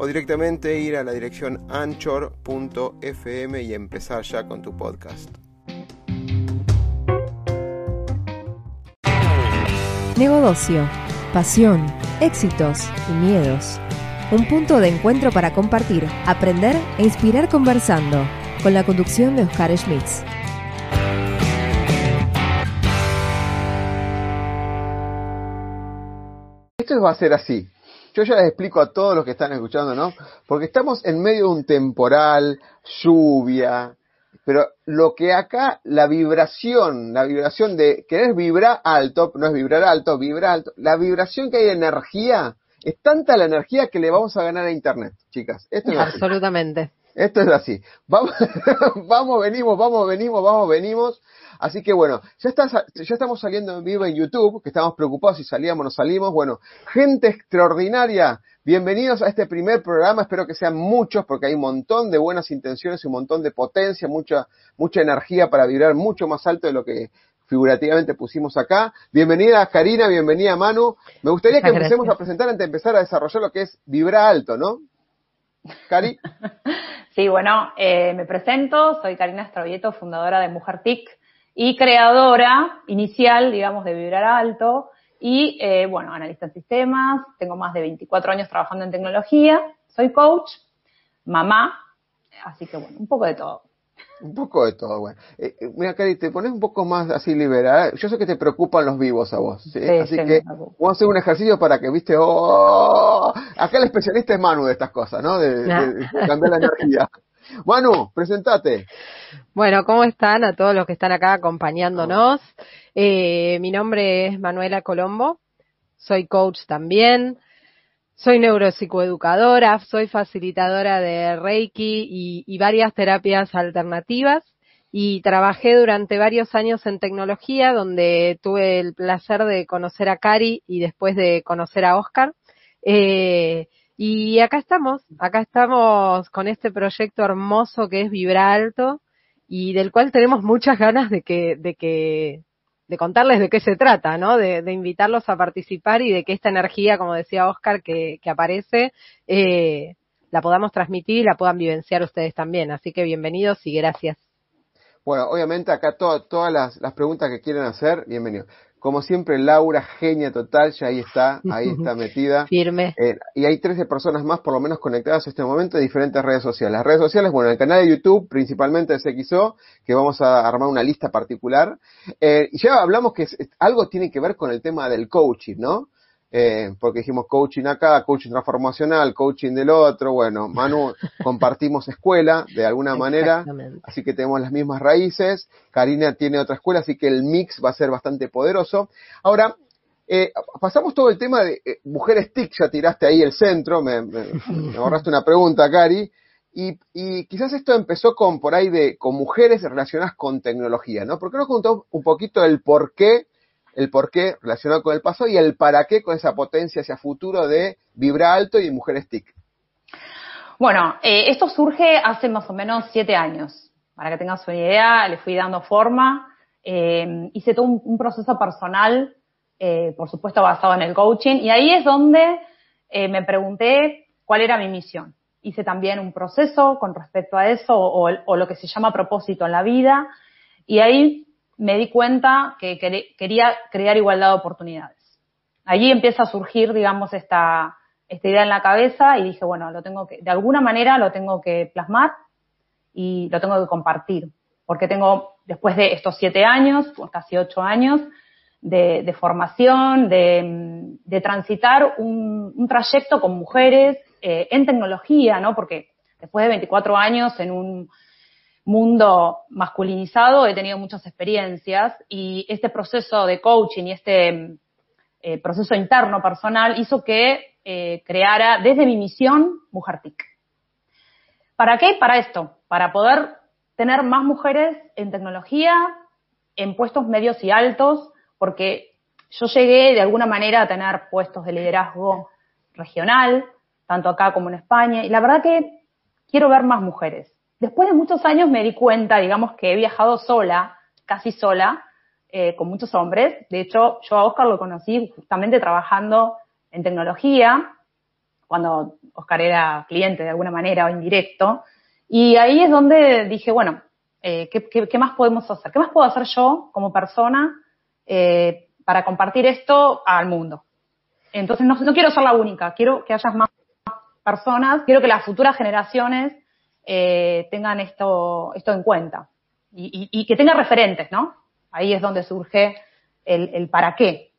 o directamente ir a la dirección anchor.fm y empezar ya con tu podcast. Negocio, pasión, éxitos y miedos. Un punto de encuentro para compartir, aprender e inspirar conversando, con la conducción de Oscar Schmitz. Esto va a ser así. Yo ya les explico a todos los que están escuchando, ¿no? Porque estamos en medio de un temporal, lluvia, pero lo que acá, la vibración, la vibración de querer vibrar alto, no es vibrar alto, vibrar alto, la vibración que hay de energía, es tanta la energía que le vamos a ganar a Internet, chicas. Esto es Absolutamente. Esto es así. Vamos, vamos, venimos, vamos, venimos, vamos, venimos. Así que bueno, ya, ya estamos saliendo en vivo en YouTube, que estamos preocupados si salíamos o no salimos. Bueno, gente extraordinaria, bienvenidos a este primer programa. Espero que sean muchos, porque hay un montón de buenas intenciones un montón de potencia, mucha, mucha energía para vibrar mucho más alto de lo que figurativamente pusimos acá. Bienvenida Karina, bienvenida Manu. Me gustaría que empecemos a presentar antes de empezar a desarrollar lo que es vibrar alto, ¿no? Cari. Sí, bueno, eh, me presento, soy Karina Estravieto, fundadora de Mujer TIC y creadora inicial, digamos, de Vibrar Alto. Y, eh, bueno, analista en sistemas, tengo más de 24 años trabajando en tecnología, soy coach, mamá, así que, bueno, un poco de todo. Un poco de todo, bueno. Eh, eh, mira, Cari, te pones un poco más así liberal. Yo sé que te preocupan los vivos a vos, ¿sí? así que vamos a hacer un ejercicio para que, viste, oh, acá el especialista es Manu de estas cosas, ¿no? De, cambiar la energía. Manu, presentate. Bueno, ¿cómo están a todos los que están acá acompañándonos? Eh, mi nombre es Manuela Colombo, soy coach también. Soy neuropsicoeducadora, soy facilitadora de Reiki y, varias terapias alternativas y trabajé durante varios años en tecnología donde tuve el placer de conocer a Cari y después de conocer a Oscar. Eh, y acá estamos, acá estamos con este proyecto hermoso que es Vibra Alto y del cual tenemos muchas ganas de que, de que de contarles de qué se trata, ¿no? De, invitarlos a participar y de que esta energía, como decía Oscar, que, aparece, eh, la podamos transmitir y la puedan vivenciar ustedes también. Así que bienvenidos y gracias. Bueno, obviamente acá todas las, las, preguntas que quieren hacer, bienvenidos. Como siempre, Laura, genia total, ya ahí está, ahí está metida. Firme. Eh, y hay 13 personas más, por lo menos, conectadas en este momento de diferentes redes sociales. Las redes sociales, bueno, el canal de YouTube, principalmente de CXO, que vamos a armar una lista particular. Eh, y ya hablamos que algo tiene que ver con el tema del coaching, ¿no? Eh, porque dijimos coaching acá, coaching transformacional, coaching del otro, bueno, Manu, compartimos escuela de alguna manera, así que tenemos las mismas raíces, Karina tiene otra escuela, así que el mix va a ser bastante poderoso. Ahora, eh, pasamos todo el tema de eh, mujeres TIC, ya tiraste ahí el centro, me, ahorraste una pregunta, Cari, y, y, quizás esto empezó con por ahí de con mujeres relacionadas con tecnología, ¿no? ¿Por qué no contó un poquito el por qué el por qué relacionado con el pasado y el para qué con esa potencia hacia futuro de Vibra Alto y Mujeres TIC. Bueno, eh, esto surge hace más o menos siete años. Para que tengas una idea, le fui dando forma. Eh, hice todo un, proceso personal, eh, por supuesto basado en el coaching, y ahí es donde me pregunté cuál era mi misión. Hice también un proceso con respecto a eso, o, o lo que se llama propósito en la vida, y ahí me di cuenta que quería crear igualdad de oportunidades. Allí empieza a surgir, digamos, esta, esta idea en la cabeza y dije, bueno, lo tengo que, de alguna manera lo tengo que plasmar y lo tengo que compartir. Porque tengo, después de estos siete años, casi ocho años, de, formación, de, transitar un, trayecto con mujeres eh, en tecnología, ¿no? Porque después de 24 años en un mundo masculinizado he tenido muchas experiencias y este proceso de coaching y este eh, proceso interno personal hizo que eh, creara desde mi misión Mujer TIC. ¿Para qué? Para esto, para poder tener más mujeres en tecnología, en puestos medios y altos, porque yo llegué de alguna manera a tener puestos de liderazgo regional, tanto acá como en España, y la verdad que quiero ver más mujeres. Después de muchos años me di cuenta, digamos, que he viajado sola, casi sola, eh, con muchos hombres. De hecho, yo a Oscar lo conocí justamente trabajando en tecnología, cuando Oscar era cliente de alguna manera o indirecto. Y ahí es donde dije, bueno, eh, ¿qué, más podemos hacer? ¿Qué más puedo hacer yo como persona eh, para compartir esto al mundo? Entonces, no, no, quiero ser la única, quiero que haya más personas, quiero que las futuras generaciones eh, tengan esto, esto en cuenta y, y, que tengan referentes, ¿no? Ahí es donde surge el, el para qué.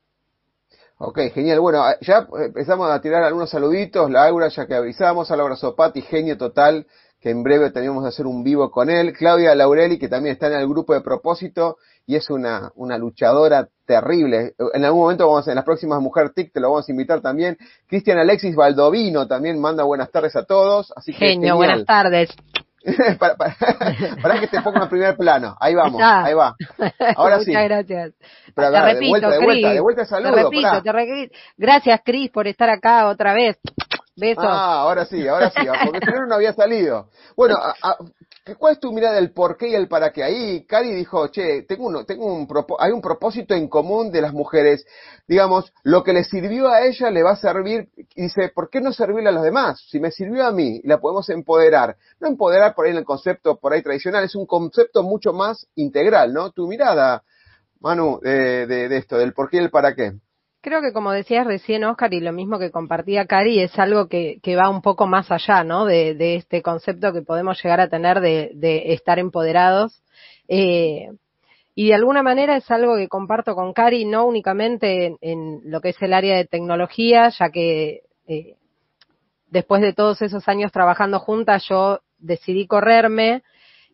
Ok, genial. Bueno, ya empezamos a tirar algunos saluditos. Laura, ya que avisamos, Laura Sopati, genio total, que en breve tenemos que hacer un vivo con él. Claudia Laureli, que también está en el grupo de propósito y es una, una luchadora terrible. En algún momento vamos a, en las próximas Mujer TIC te lo vamos a invitar también. Cristian Alexis Valdovino también manda buenas tardes a todos. Así que Genio, buenas tardes. para, para, que te ponga en primer plano. Ahí vamos, ahí va. Ahora sí. Muchas gracias. Pero, te repito, de vuelta, de vuelta, de vuelta saludo. Te repito, te repito. Gracias, Cris, por estar acá otra vez. Ah, ahora sí, ahora sí, porque si no, no había salido. Bueno, a, ¿cuál es tu mirada del por qué y el para qué? Ahí Cari dijo, che, tengo uno, tengo un hay un propósito en común de las mujeres. Digamos, lo que le sirvió a ella le va a servir, y dice, ¿por qué no servirle a los demás? Si me sirvió a mí, la podemos empoderar. No empoderar por ahí en el concepto por ahí tradicional, es un concepto mucho más integral, ¿no? Tu mirada, Manu, de, de, de esto, del por qué y el para qué. Creo que como decías recién, Oscar, y lo mismo que compartía Cari, es algo que, va un poco más allá, ¿no? De, de, este concepto que podemos llegar a tener de, de estar empoderados. Eh, y de alguna manera es algo que comparto con Cari, no únicamente en, en lo que es el área de tecnología, ya que eh, después de todos esos años trabajando juntas, yo decidí correrme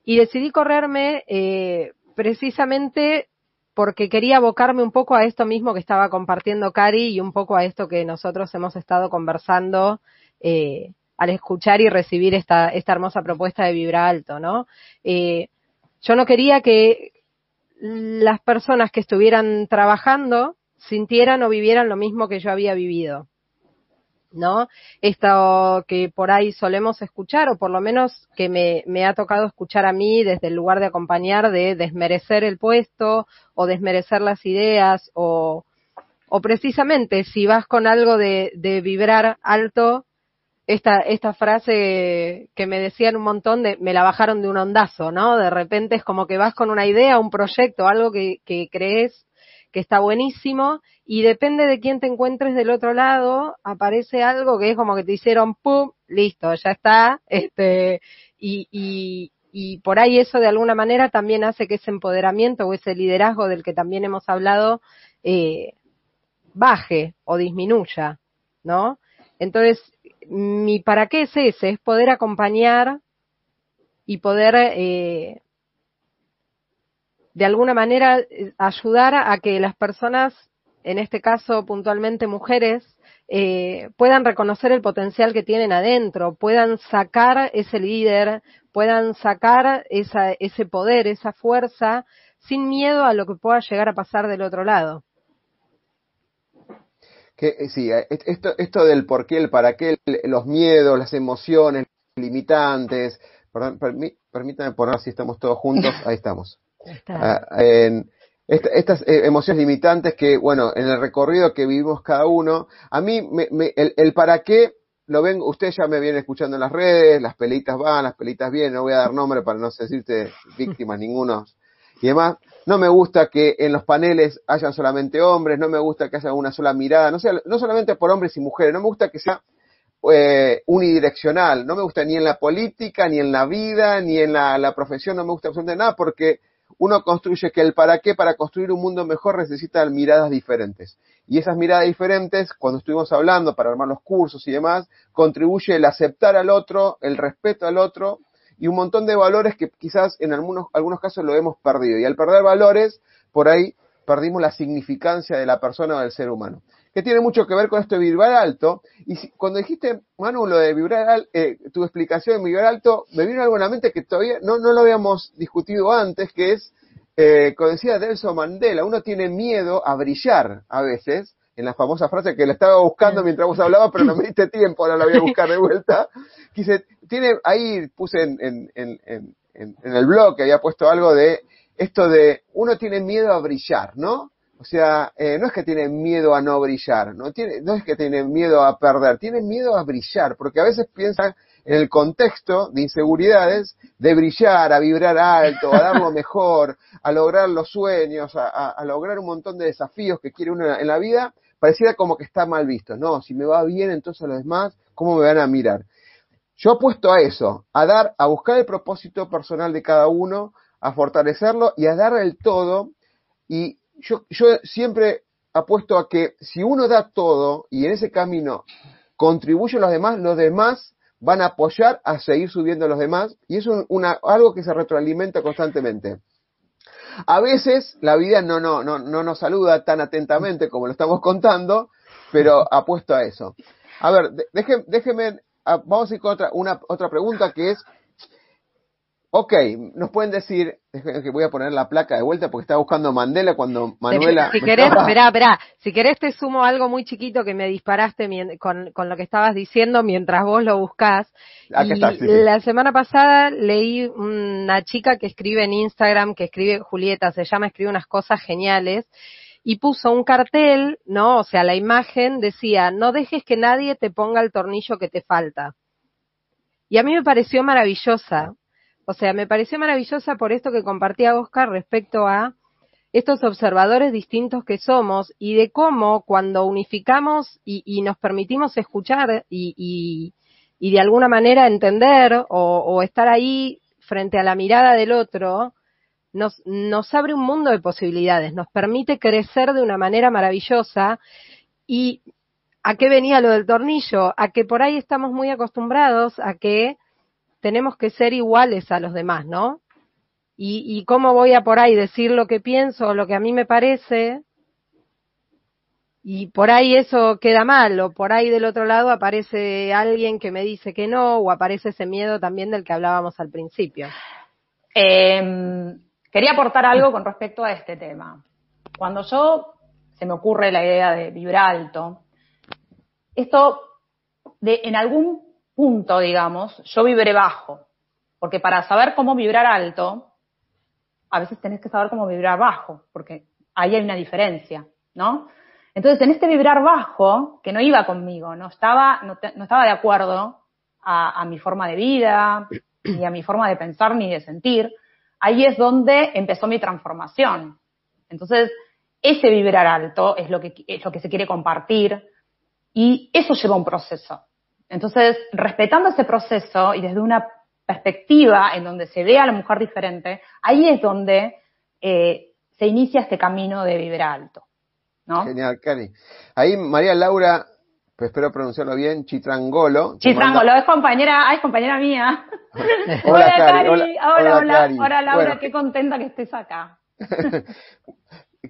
y decidí correrme eh, precisamente porque quería abocarme un poco a esto mismo que estaba compartiendo Cari y un poco a esto que nosotros hemos estado conversando eh, al escuchar y recibir esta, esta hermosa propuesta de Vibra Alto, ¿no? Eh, yo no quería que las personas que estuvieran trabajando sintieran o vivieran lo mismo que yo había vivido. ¿No? Esto que por ahí solemos escuchar, o por lo menos que me, me, ha tocado escuchar a mí desde el lugar de acompañar, de desmerecer el puesto, o desmerecer las ideas, o, o precisamente si vas con algo de, de vibrar alto, esta, esta frase que me decían un montón de, me la bajaron de un ondazo, ¿no? De repente es como que vas con una idea, un proyecto, algo que, que crees que está buenísimo y depende de quién te encuentres del otro lado, aparece algo que es como que te hicieron pum, listo, ya está, este, y, y, y por ahí eso de alguna manera también hace que ese empoderamiento o ese liderazgo del que también hemos hablado eh, baje o disminuya, ¿no? Entonces, mi para qué es ese, es poder acompañar y poder eh, de alguna manera ayudar a que las personas, en este caso puntualmente mujeres, eh, puedan reconocer el potencial que tienen adentro, puedan sacar ese líder, puedan sacar esa, ese poder, esa fuerza, sin miedo a lo que pueda llegar a pasar del otro lado. Que, sí, esto, esto del por qué, el para qué, los miedos, las emociones, limitantes, perdón, permítame poner si estamos todos juntos, ahí estamos. Uh, en esta, estas eh, emociones limitantes que, bueno, en el recorrido que vivimos cada uno, a mí me, me, el, el, para qué lo ven, ustedes ya me vienen escuchando en las redes, las pelitas van, las pelitas vienen, no voy a dar nombre para no decirte víctimas ninguno y demás. No me gusta que en los paneles hayan solamente hombres, no me gusta que haya una sola mirada, no, sea, no solamente por hombres y mujeres, no me gusta que sea eh, unidireccional, no me gusta ni en la política, ni en la vida, ni en la, la profesión, no me gusta absolutamente nada porque uno construye que el para qué, para construir un mundo mejor, necesita miradas diferentes. Y esas miradas diferentes, cuando estuvimos hablando para armar los cursos y demás, contribuye el aceptar al otro, el respeto al otro y un montón de valores que quizás en algunos, algunos casos lo hemos perdido. Y al perder valores, por ahí perdimos la significancia de la persona o del ser humano. Que tiene mucho que ver con esto de vibrar alto. Y cuando dijiste, Manu, lo de vibrar alto, eh, tu explicación de vibrar alto, me vino algo en la mente que todavía no, no lo habíamos discutido antes, que es, eh, como decía Delso Mandela, uno tiene miedo a brillar a veces, en la famosa frase que la estaba buscando mientras vos hablabas, pero no me diste tiempo, ahora la voy a buscar de vuelta. Quise, tiene, ahí puse en, en, en, en, el blog que había puesto algo de esto de uno tiene miedo a brillar, ¿no? O sea, eh, no es que tiene miedo a no brillar, no, tiene, no es que tiene miedo a perder, tiene miedo a brillar, porque a veces piensan en el contexto de inseguridades de brillar, a vibrar alto, a dar lo mejor, a lograr los sueños, a, a lograr un montón de desafíos que quiere uno en la vida, pareciera como que está mal visto. No, si me va bien, entonces los demás, ¿cómo me van a mirar? Yo apuesto a eso, a dar, a buscar el propósito personal de cada uno, a fortalecerlo y a dar el todo. Y yo, yo siempre apuesto a que si uno da todo y en ese camino contribuye a los demás, los demás van a apoyar a seguir subiendo a los demás y es una, algo que se retroalimenta constantemente. A veces la vida no, no, no, no nos saluda tan atentamente como lo estamos contando, pero apuesto a eso. A ver, déjenme, ah, vamos a ir con otra, una, otra pregunta que es, Ok, nos pueden decir, que voy a poner la placa de vuelta porque estaba buscando Mandela cuando Manuela... Si querés, esperá, esperá, si querés te sumo algo muy chiquito que me disparaste con, con lo que estabas diciendo mientras vos lo buscás. La semana pasada leí una chica que escribe en Instagram, que escribe, Julieta se llama, escribe unas cosas geniales, y puso un cartel, ¿no? O sea, la imagen decía, no dejes que nadie te ponga el tornillo que te falta. Y a mí me pareció maravillosa, o sea, me pareció maravillosa por esto que compartía Oscar respecto a estos observadores distintos que somos y de cómo cuando unificamos y, nos permitimos escuchar y, de alguna manera entender o, estar ahí frente a la mirada del otro, nos, nos abre un mundo de posibilidades, nos permite crecer de una manera maravillosa y ¿a qué venía lo del tornillo? A que por ahí estamos muy acostumbrados a que tenemos que ser iguales a los demás, ¿no? Y, y cómo voy a por ahí decir lo que pienso, lo que a mí me parece, y por ahí eso queda mal, o por ahí del otro lado aparece alguien que me dice que no, o aparece ese miedo también del que hablábamos al principio. Em, quería aportar algo con respecto a este tema. Cuando yo se me ocurre la idea de vibrar alto, esto de en algún punto, digamos, yo vibré bajo. Porque para saber cómo vibrar alto, a veces tenés que saber cómo vibrar bajo, porque ahí hay una diferencia, ¿no? Entonces, en este vibrar bajo, que no iba conmigo, no estaba, no, estaba de acuerdo a, a, mi forma de vida, ni a mi forma de pensar, ni de sentir, ahí es donde empezó mi transformación. Entonces, ese vibrar alto es lo que, es lo que se quiere compartir y eso lleva un proceso. Entonces, respetando ese proceso y desde una perspectiva en donde se ve a la mujer diferente, ahí es donde eh, se inicia este camino de vibrar alto. ¿no? Genial, Cari. Ahí María Laura, pues espero pronunciarlo bien, Chitrangolo. Chitrangolo, es compañera, es compañera mía. hola, Cari. Hola, hola, hola, hola, Laura, qué contenta que estés acá.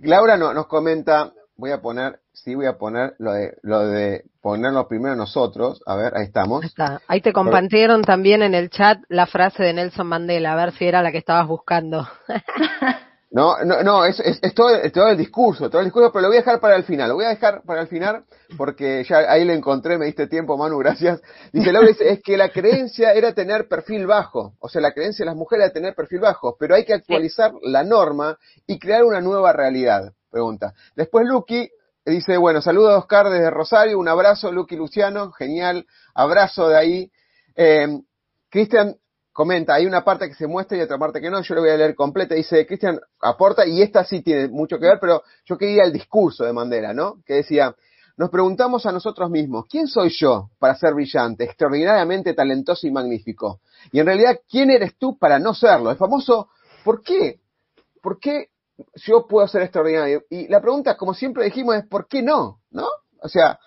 Laura no, nos comenta, voy a poner, sí voy a poner lo de, lo de ponerlo primero nosotros. A ver, ahí estamos. Ahí, está. ahí te compartieron también en el chat la frase de Nelson Mandela, a ver si era la que estabas buscando. No, no, no, es, es, todo, todo, el discurso, todo el discurso, pero lo voy a dejar para el final, lo voy a dejar para el final porque ya ahí lo encontré, me diste tiempo, Manu, gracias. Dice Laura, es que la creencia era tener perfil bajo, o sea, la creencia de las mujeres era tener perfil bajo, pero hay que actualizar la norma y crear una nueva realidad pregunta. Después Lucky dice, bueno, saludos a Oscar desde Rosario, un abrazo, Lucky Luciano, genial, abrazo de ahí. Eh, Cristian comenta, hay una parte que se muestra y otra parte que no, yo lo voy a leer completa, dice, Cristian aporta, y esta sí tiene mucho que ver, pero yo quería el discurso de Mandela, ¿no? Que decía, nos preguntamos a nosotros mismos, ¿quién soy yo para ser brillante, extraordinariamente talentoso y magnífico? Y en realidad, ¿quién eres tú para no serlo? El famoso, ¿por qué? ¿Por qué yo puedo ser extraordinario. Y la pregunta, como siempre dijimos, es ¿por qué no? ¿No? O sea,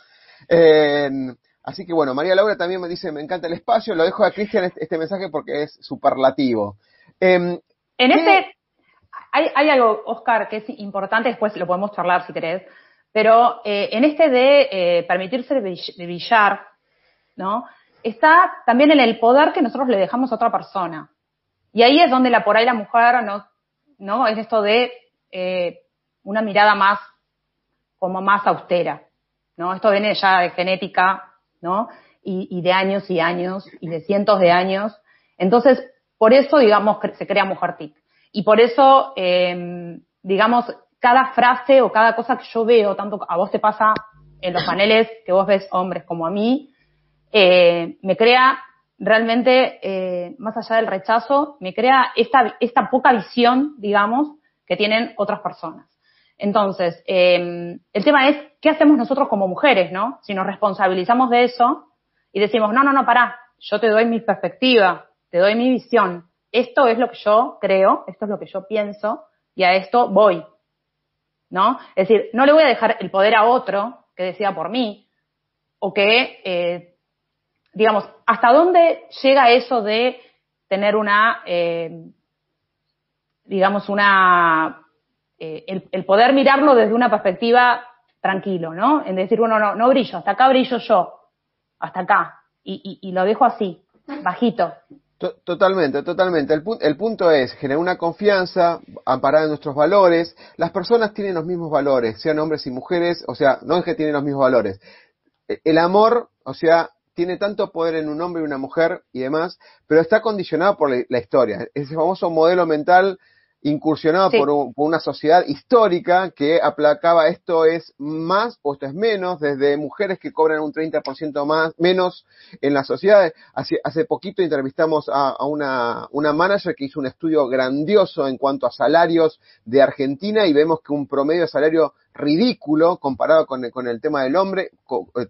así que bueno, María Laura también me dice, me encanta el espacio, lo dejo a Cristian este, este, mensaje porque es superlativo. Em, en este, hay, hay, algo, Oscar, que es importante, después lo podemos charlar si querés, Pero eh, en este de eh, permitirse de brillar, ¿no? Está también en el poder que nosotros le dejamos a otra persona. Y ahí es donde la por ahí la mujer, ¿no? ¿No? Es esto de eh, una mirada más, como más austera, ¿no? Esto viene ya de genética, ¿no? Y, y de años y años, y de cientos de años. Entonces, por eso, digamos, se crea Mujer TIC. Y por eso, eh, digamos, cada frase o cada cosa que yo veo, tanto a vos te pasa en los paneles que vos ves hombres como a mí, eh, me crea realmente, eh, más allá del rechazo, me crea esta, esta poca visión, digamos, que tienen otras personas. Entonces, eh, el tema es, ¿qué hacemos nosotros como mujeres, no? Si nos responsabilizamos de eso y decimos, no, no, no, pará, yo te doy mi perspectiva, te doy mi visión, esto es lo que yo creo, esto es lo que yo pienso y a esto voy. ¿No? Es decir, no le voy a dejar el poder a otro que decida por mí o que, eh, digamos, ¿hasta dónde llega eso de tener una, eh, digamos, una, eh, el, poder mirarlo desde una perspectiva tranquilo, ¿no? En decir, bueno, no, no brillo, hasta acá brillo yo, hasta acá, y lo dejo así, bajito. Totalmente, totalmente. El, el, punto es generar una confianza amparada en nuestros valores. Las personas tienen los mismos valores, sean hombres y mujeres, o sea, no es que tienen los mismos valores. E, el amor, o sea, tiene tanto poder en un hombre y una mujer y demás, pero está condicionado por la, historia. Ese famoso modelo mental incursionado sí. por, un, por, una sociedad histórica que aplacaba esto es más o esto es menos, desde mujeres que cobran un 30% más, menos en las sociedades. Hace, hace poquito entrevistamos a, a, una, una manager que hizo un estudio grandioso en cuanto a salarios de Argentina y vemos que un promedio de salario ridículo comparado con, con el tema del hombre,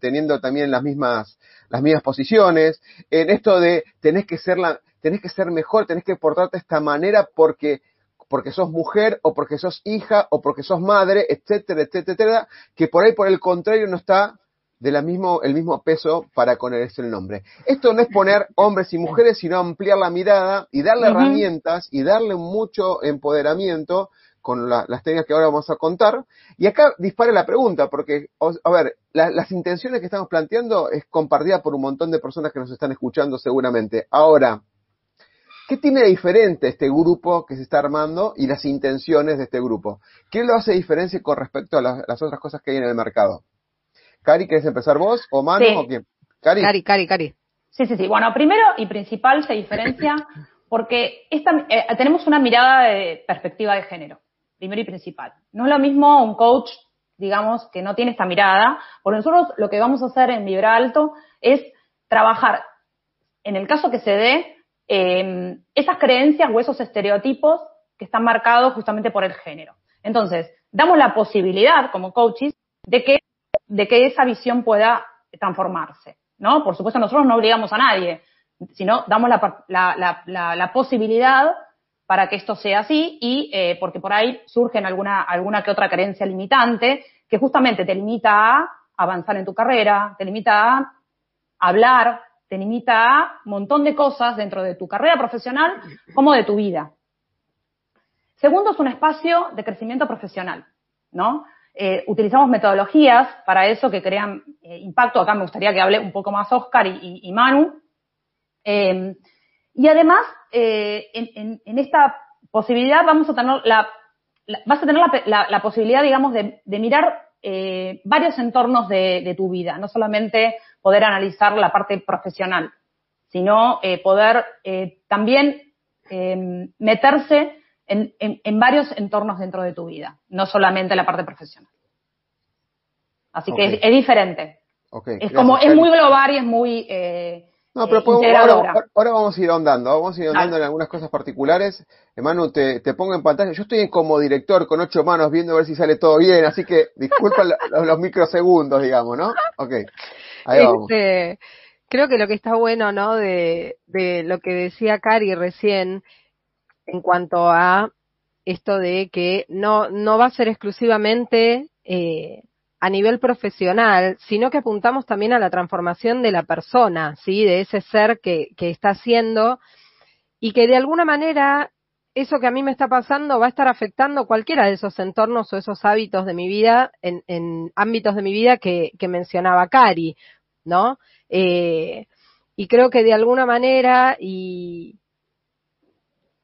teniendo también las mismas, las mismas posiciones. En esto de tenés que ser la, tenés que ser mejor, tenés que portarte de esta manera porque porque sos mujer o porque sos hija o porque sos madre, etcétera, etcétera, etcétera, que por ahí por el contrario no está de la mismo, el mismo peso para ponerse el nombre. Esto no es poner hombres y mujeres, sino ampliar la mirada y darle uh -huh. herramientas y darle mucho empoderamiento con la, las técnicas que ahora vamos a contar. Y acá dispare la pregunta, porque, a ver, la, las intenciones que estamos planteando es compartida por un montón de personas que nos están escuchando seguramente. Ahora, ¿Qué tiene de diferente este grupo que se está armando y las intenciones de este grupo? ¿Qué lo hace diferencia con respecto a las, las otras cosas que hay en el mercado? Cari, ¿quieres empezar vos o Manu sí. o quién? Cari. Cari, Cari, Cari. Sí, sí, sí. Bueno, primero y principal se diferencia porque esta, eh, tenemos una mirada de perspectiva de género, primero y principal. No es lo mismo un coach, digamos, que no tiene esta mirada, porque nosotros lo que vamos a hacer en Vibra Alto es trabajar, en el caso que se dé, eh, esas creencias o esos estereotipos que están marcados justamente por el género. Entonces, damos la posibilidad como coaches de que, de que esa visión pueda transformarse, ¿no? Por supuesto, nosotros no obligamos a nadie, sino damos la, la posibilidad para que esto sea así y eh, porque por ahí surgen alguna, alguna que otra creencia limitante que justamente te limita a avanzar en tu carrera, te limita a hablar, te limita a un montón de cosas dentro de tu carrera profesional como de tu vida. Segundo, es un espacio de crecimiento profesional, ¿no? Eh, utilizamos metodologías para eso que crean eh, impacto. Acá me gustaría que hable un poco más Oscar y, Manu. Eh, y además, en, esta posibilidad vamos a tener la, vas a tener la, posibilidad, digamos, de, mirar varios entornos de tu vida, no solamente poder analizar la parte profesional, sino eh, poder eh, también eh, meterse en, en, en, varios entornos dentro de tu vida, no solamente la parte profesional. Así okay. que es, es, diferente. Okay. Es como, es muy global y es muy... no, pero podemos, ahora, ahora, vamos a ir ahondando, vamos a ir ahondando en algunas cosas particulares. Hermano, te, te, pongo en pantalla. Yo estoy como director con ocho manos viendo a ver si sale todo bien, así que disculpa los, los, microsegundos, digamos, ¿no? Ok. Este, creo que lo que está bueno, ¿no? De, de lo que decía Cari recién en cuanto a esto de que no, no va a ser exclusivamente eh, a nivel profesional, sino que apuntamos también a la transformación de la persona, ¿sí? De ese ser que, que está haciendo y que de alguna manera eso que a mí me está pasando va a estar afectando cualquiera de esos entornos o esos hábitos de mi vida, en, en ámbitos de mi vida que, que mencionaba Cari, ¿no? Eh, y creo que de alguna manera, y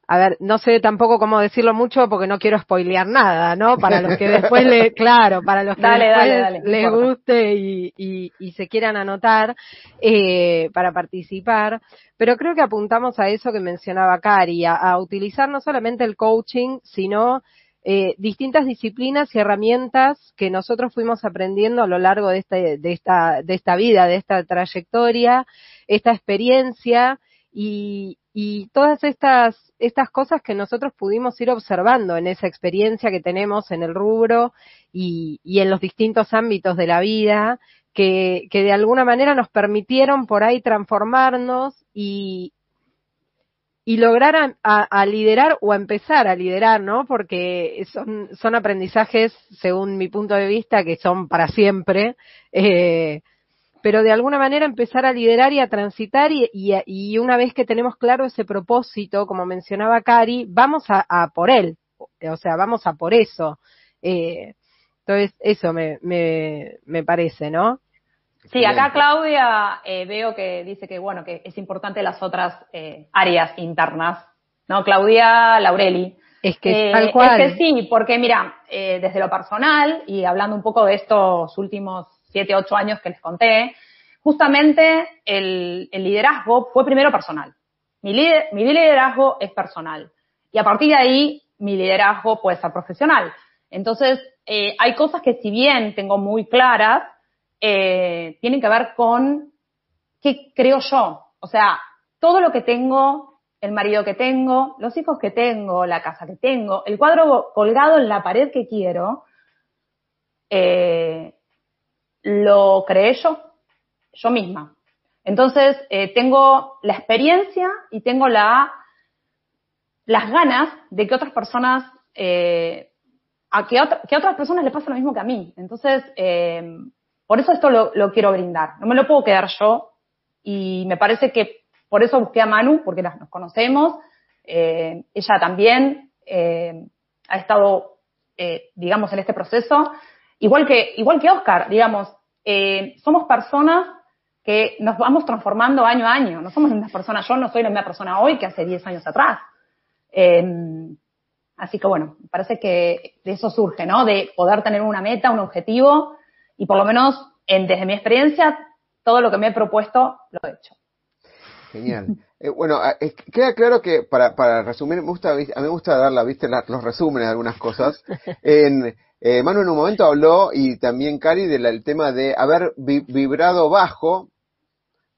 a ver, no sé tampoco cómo decirlo mucho porque no quiero spoilear nada, ¿no? Para los que después le, claro, para los que después les guste y, y, y, se quieran anotar eh, para participar. Pero creo que apuntamos a eso que mencionaba Cari, a, a utilizar no solamente el coaching, sino eh, distintas disciplinas y herramientas que nosotros fuimos aprendiendo a lo largo de, este, de, esta, de esta vida, de esta trayectoria, esta experiencia y, y todas estas estas cosas que nosotros pudimos ir observando en esa experiencia que tenemos en el rubro y, y en los distintos ámbitos de la vida, que, que, de alguna manera nos permitieron por ahí transformarnos y, y lograr a, liderar o a empezar a liderar, ¿no? Porque son, son aprendizajes, según mi punto de vista, que son para siempre. Eh, pero de alguna manera empezar a liderar y a transitar y, y, y, una vez que tenemos claro ese propósito, como mencionaba Cari, vamos a, a por él, o sea, vamos a por eso. Eh, entonces, eso me, me, me parece, ¿no? Sí, acá Claudia eh, veo que dice que, bueno, que es importante las otras eh, áreas internas, ¿no? Claudia Laureli. Es que, tal cual. Es que sí, porque mira, desde lo personal y hablando un poco de estos últimos siete, ocho años que les conté, justamente el, liderazgo fue primero personal. Mi, mi liderazgo es personal. Y a partir de ahí, mi liderazgo puede ser profesional. Entonces, eh, hay cosas que si bien tengo muy claras, eh, tienen que ver con qué creo yo. O sea, todo lo que tengo, el marido que tengo, los hijos que tengo, la casa que tengo, el cuadro colgado en la pared que quiero, eh, lo creé yo, yo misma. Entonces, eh, tengo la experiencia y tengo la, las ganas de que otras personas, eh, a que, que, a otras personas les pase lo mismo que a mí. Entonces, eh, por eso esto lo, quiero brindar. No me lo puedo quedar yo y me parece que por eso busqué a Manu, porque las, nos conocemos. Eh, ella también ha estado, digamos, en este proceso. Igual que, igual que Oscar, digamos, eh, somos personas que nos vamos transformando año a año. No somos las mismas personas. Yo no soy la misma persona hoy que hace 10 años atrás. Eh, así que bueno, parece que de eso surge, ¿no? De poder tener una meta, un objetivo y por lo menos en, desde mi experiencia, todo lo que me he propuesto lo he hecho. Genial. Eh, bueno, eh, queda claro que para, para resumir, me gusta, a mí me gusta dar la, ¿viste? La, los resúmenes de algunas cosas. En, eh, Manu en un momento habló, y también Cari, del tema de haber vibrado bajo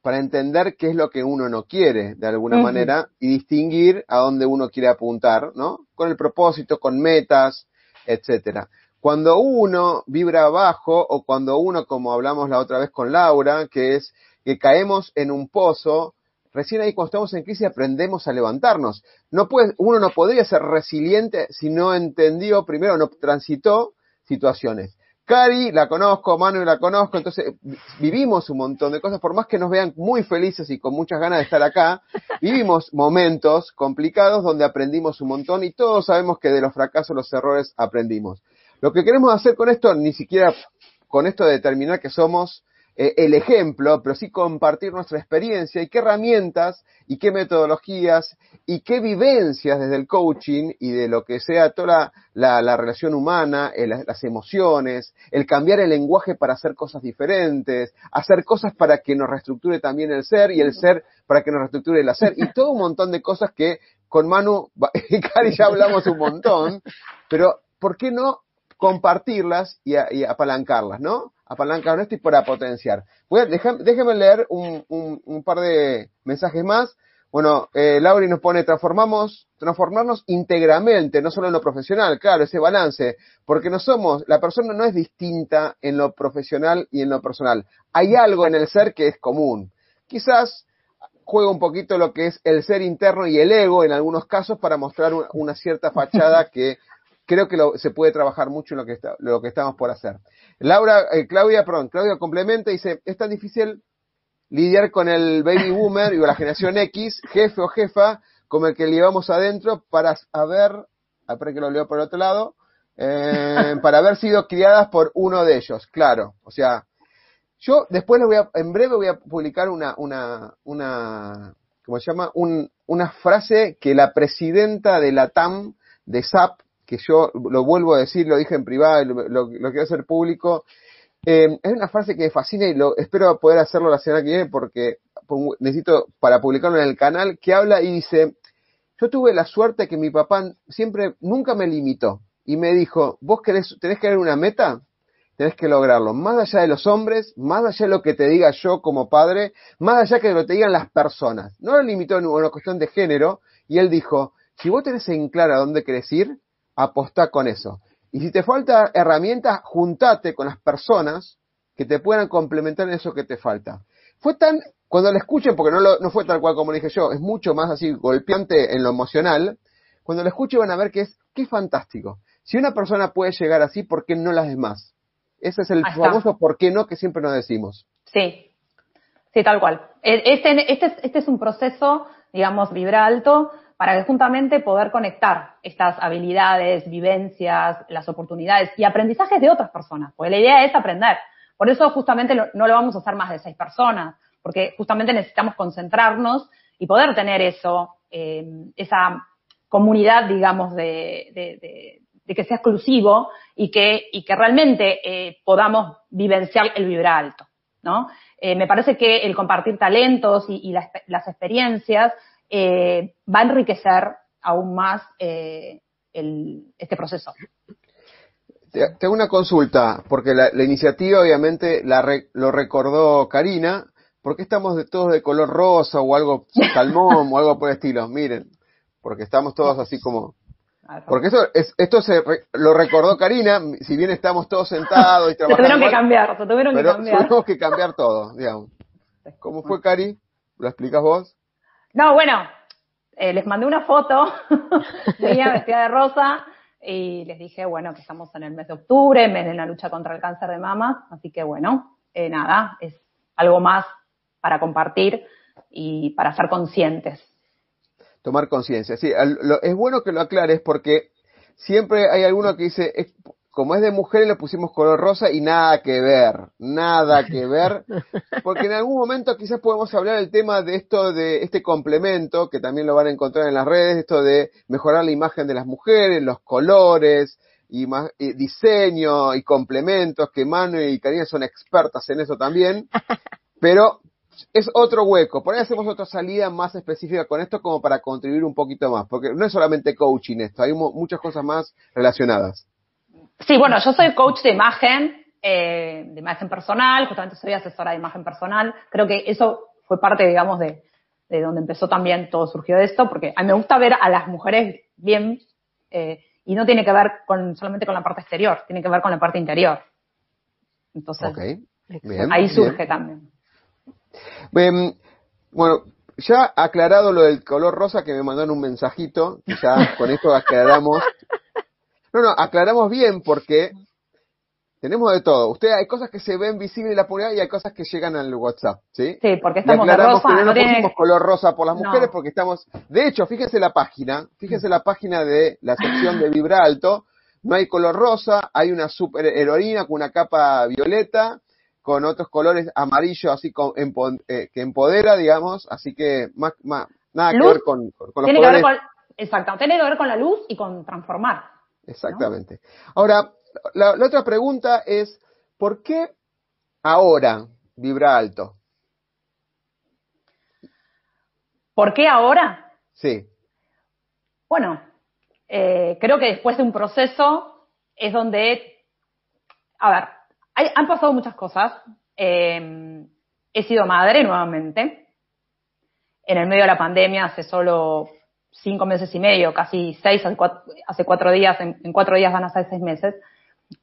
para entender qué es lo que uno no quiere, de alguna uh -huh. manera, y distinguir a dónde uno quiere apuntar, ¿no? Con el propósito, con metas, etcétera. Cuando uno vibra bajo, o cuando uno, como hablamos la otra vez con Laura, que es que caemos en un pozo, recién ahí cuando estamos en crisis aprendemos a levantarnos. No puede, uno no podría ser resiliente si no entendió, primero no transitó situaciones. Cari la conozco, Manu la conozco, entonces vivimos un montón de cosas, por más que nos vean muy felices y con muchas ganas de estar acá, vivimos momentos complicados donde aprendimos un montón y todos sabemos que de los fracasos, los errores aprendimos. Lo que queremos hacer con esto, ni siquiera con esto de determinar que somos eh, el ejemplo, pero sí compartir nuestra experiencia y qué herramientas y qué metodologías y qué vivencias desde el coaching y de lo que sea toda la, la, la relación humana, el, las emociones, el cambiar el lenguaje para hacer cosas diferentes, hacer cosas para que nos reestructure también el ser y el ser para que nos reestructure el hacer y todo un montón de cosas que con Manu y Cari ya hablamos un montón, pero ¿por qué no compartirlas y apalancarlas, ¿no? Apalancar esto y para potenciar. Voy déjeme leer un, un, par de mensajes más. Bueno, eh, Lauri nos pone, transformamos, transformarnos íntegramente, no solo en lo profesional, claro, ese balance, porque no somos, la persona no es distinta en lo profesional y en lo personal. Hay algo en el ser que es común. Quizás juega un poquito lo que es el ser interno y el ego en algunos casos para mostrar una cierta fachada que creo que lo, se puede trabajar mucho en lo que, está, lo que estamos por hacer. Laura, eh, Claudia, perdón, Claudia complementa y dice, es tan difícil lidiar con el baby boomer y la generación X, jefe o jefa, como el que llevamos adentro para haber, espera que lo leo por el otro lado, eh, para haber sido criadas por uno de ellos, claro. O sea, yo después voy a, en breve voy a publicar una, una, una, ¿cómo se llama? Un, una frase que la presidenta de la TAM, de SAP, que yo lo vuelvo a decir, lo dije en privado, lo, quiero hacer público, eh, es una frase que me fascina y lo, espero poder hacerlo la semana que viene porque necesito para publicarlo en el canal, que habla y dice, yo tuve la suerte que mi papá siempre, nunca me limitó y me dijo, vos querés, tenés que ver una meta, tenés que lograrlo, más allá de los hombres, más allá de lo que te diga yo como padre, más allá de lo que te digan las personas. No lo limitó en una cuestión de género y él dijo, si vos tenés en claro a dónde querés ir, apostá con eso. Y si te falta herramientas, juntate con las personas que te puedan complementar en eso que te falta. Fue tan, cuando lo escuchen, porque no, lo, no fue tal cual como dije yo, es mucho más así golpeante en lo emocional, cuando lo escuchen van a ver que es, que es fantástico. Si una persona puede llegar así, ¿por qué no las demás? Ese es el famoso por qué no que siempre nos decimos. Sí, sí, tal cual. E, este, este, este es un proceso, digamos, vibra alto, para justamente poder conectar estas habilidades, vivencias, las oportunidades y aprendizajes de otras personas, porque la idea es aprender. Por eso justamente no lo vamos a hacer más de seis personas, porque justamente necesitamos concentrarnos y poder tener eso, eh, esa comunidad, digamos, de, que sea exclusivo y que, que realmente eh, podamos vivenciar el vibrar alto, ¿no? Eh, me parece que el compartir talentos y, las experiencias eh, va a enriquecer aún más eh, el, este proceso. Tengo una consulta, porque la, la iniciativa obviamente la re, lo recordó Karina. ¿Por qué estamos de, todos de color rosa o algo salmón o algo por el estilo? Miren, porque estamos todos así como... Porque eso es, esto se lo recordó Karina, si bien estamos todos sentados y trabajando. Se tuvieron que cambiar, se tuvieron que cambiar. Tuvimos que cambiar todo, digamos. ¿Cómo fue, Cari? ¿Lo explicas vos? No, bueno, eh, les mandé una foto de ella vestida de rosa y les dije, bueno, que estamos en el mes de octubre, mes de la lucha contra el cáncer de mama, así que bueno, eh, nada, es algo más para compartir y para ser conscientes. Tomar conciencia, sí, lo, es bueno que lo aclares porque siempre hay alguno que dice, es, como es de mujeres le pusimos color rosa y nada que ver, nada que ver, porque en algún momento quizás podemos hablar del tema de esto de este complemento, que también lo van a encontrar en las redes, esto de mejorar la imagen de las mujeres, los colores, y, más, y diseño y complementos, que Manu y Karina son expertas en eso también, pero es otro hueco. Por ahí hacemos otra salida más específica con esto como para contribuir un poquito más, porque no es solamente coaching esto, hay muchas cosas más relacionadas. Sí, bueno, yo soy coach de imagen, eh, de imagen personal, justamente soy asesora de imagen personal. Creo que eso fue parte, digamos, de, de donde empezó también todo surgió de esto, porque a mí me gusta ver a las mujeres bien eh, y no tiene que ver con solamente con la parte exterior, tiene que ver con la parte interior. Entonces, okay. bien, ahí surge bien. también. Bien, bueno, ya aclarado lo del color rosa que me mandaron un mensajito, ya con esto aclaramos no, no, aclaramos bien porque tenemos de todo. Usted hay cosas que se ven visibles en la publicidad y hay cosas que llegan al WhatsApp, ¿sí? Sí, porque estamos y aclaramos de rosa, que no, no pusimos color rosa por las mujeres No. porque estamos, de hecho, fíjense la página, fíjense la página de la sección de Vibra Alto, no hay color rosa, hay una super heroína con una capa violeta, con otros colores amarillo así con, empo, eh, que empodera, digamos, así que más, más nada que Luz ver con, los Tiene que colores. ver con, exacto, tiene que ver con la luz y con transformar. Exactamente. Ahora, la, la, otra pregunta es, ¿por qué ahora vibra alto? ¿Por qué ahora? Sí. Bueno, eh, creo que después de un proceso es donde, a ver, hay, han pasado muchas cosas. Eh, he sido madre nuevamente. En el medio de la pandemia, hace solo cinco meses y medio, casi seis, hace cuatro, hace cuatro días, en, en, cuatro días van a ser seis meses.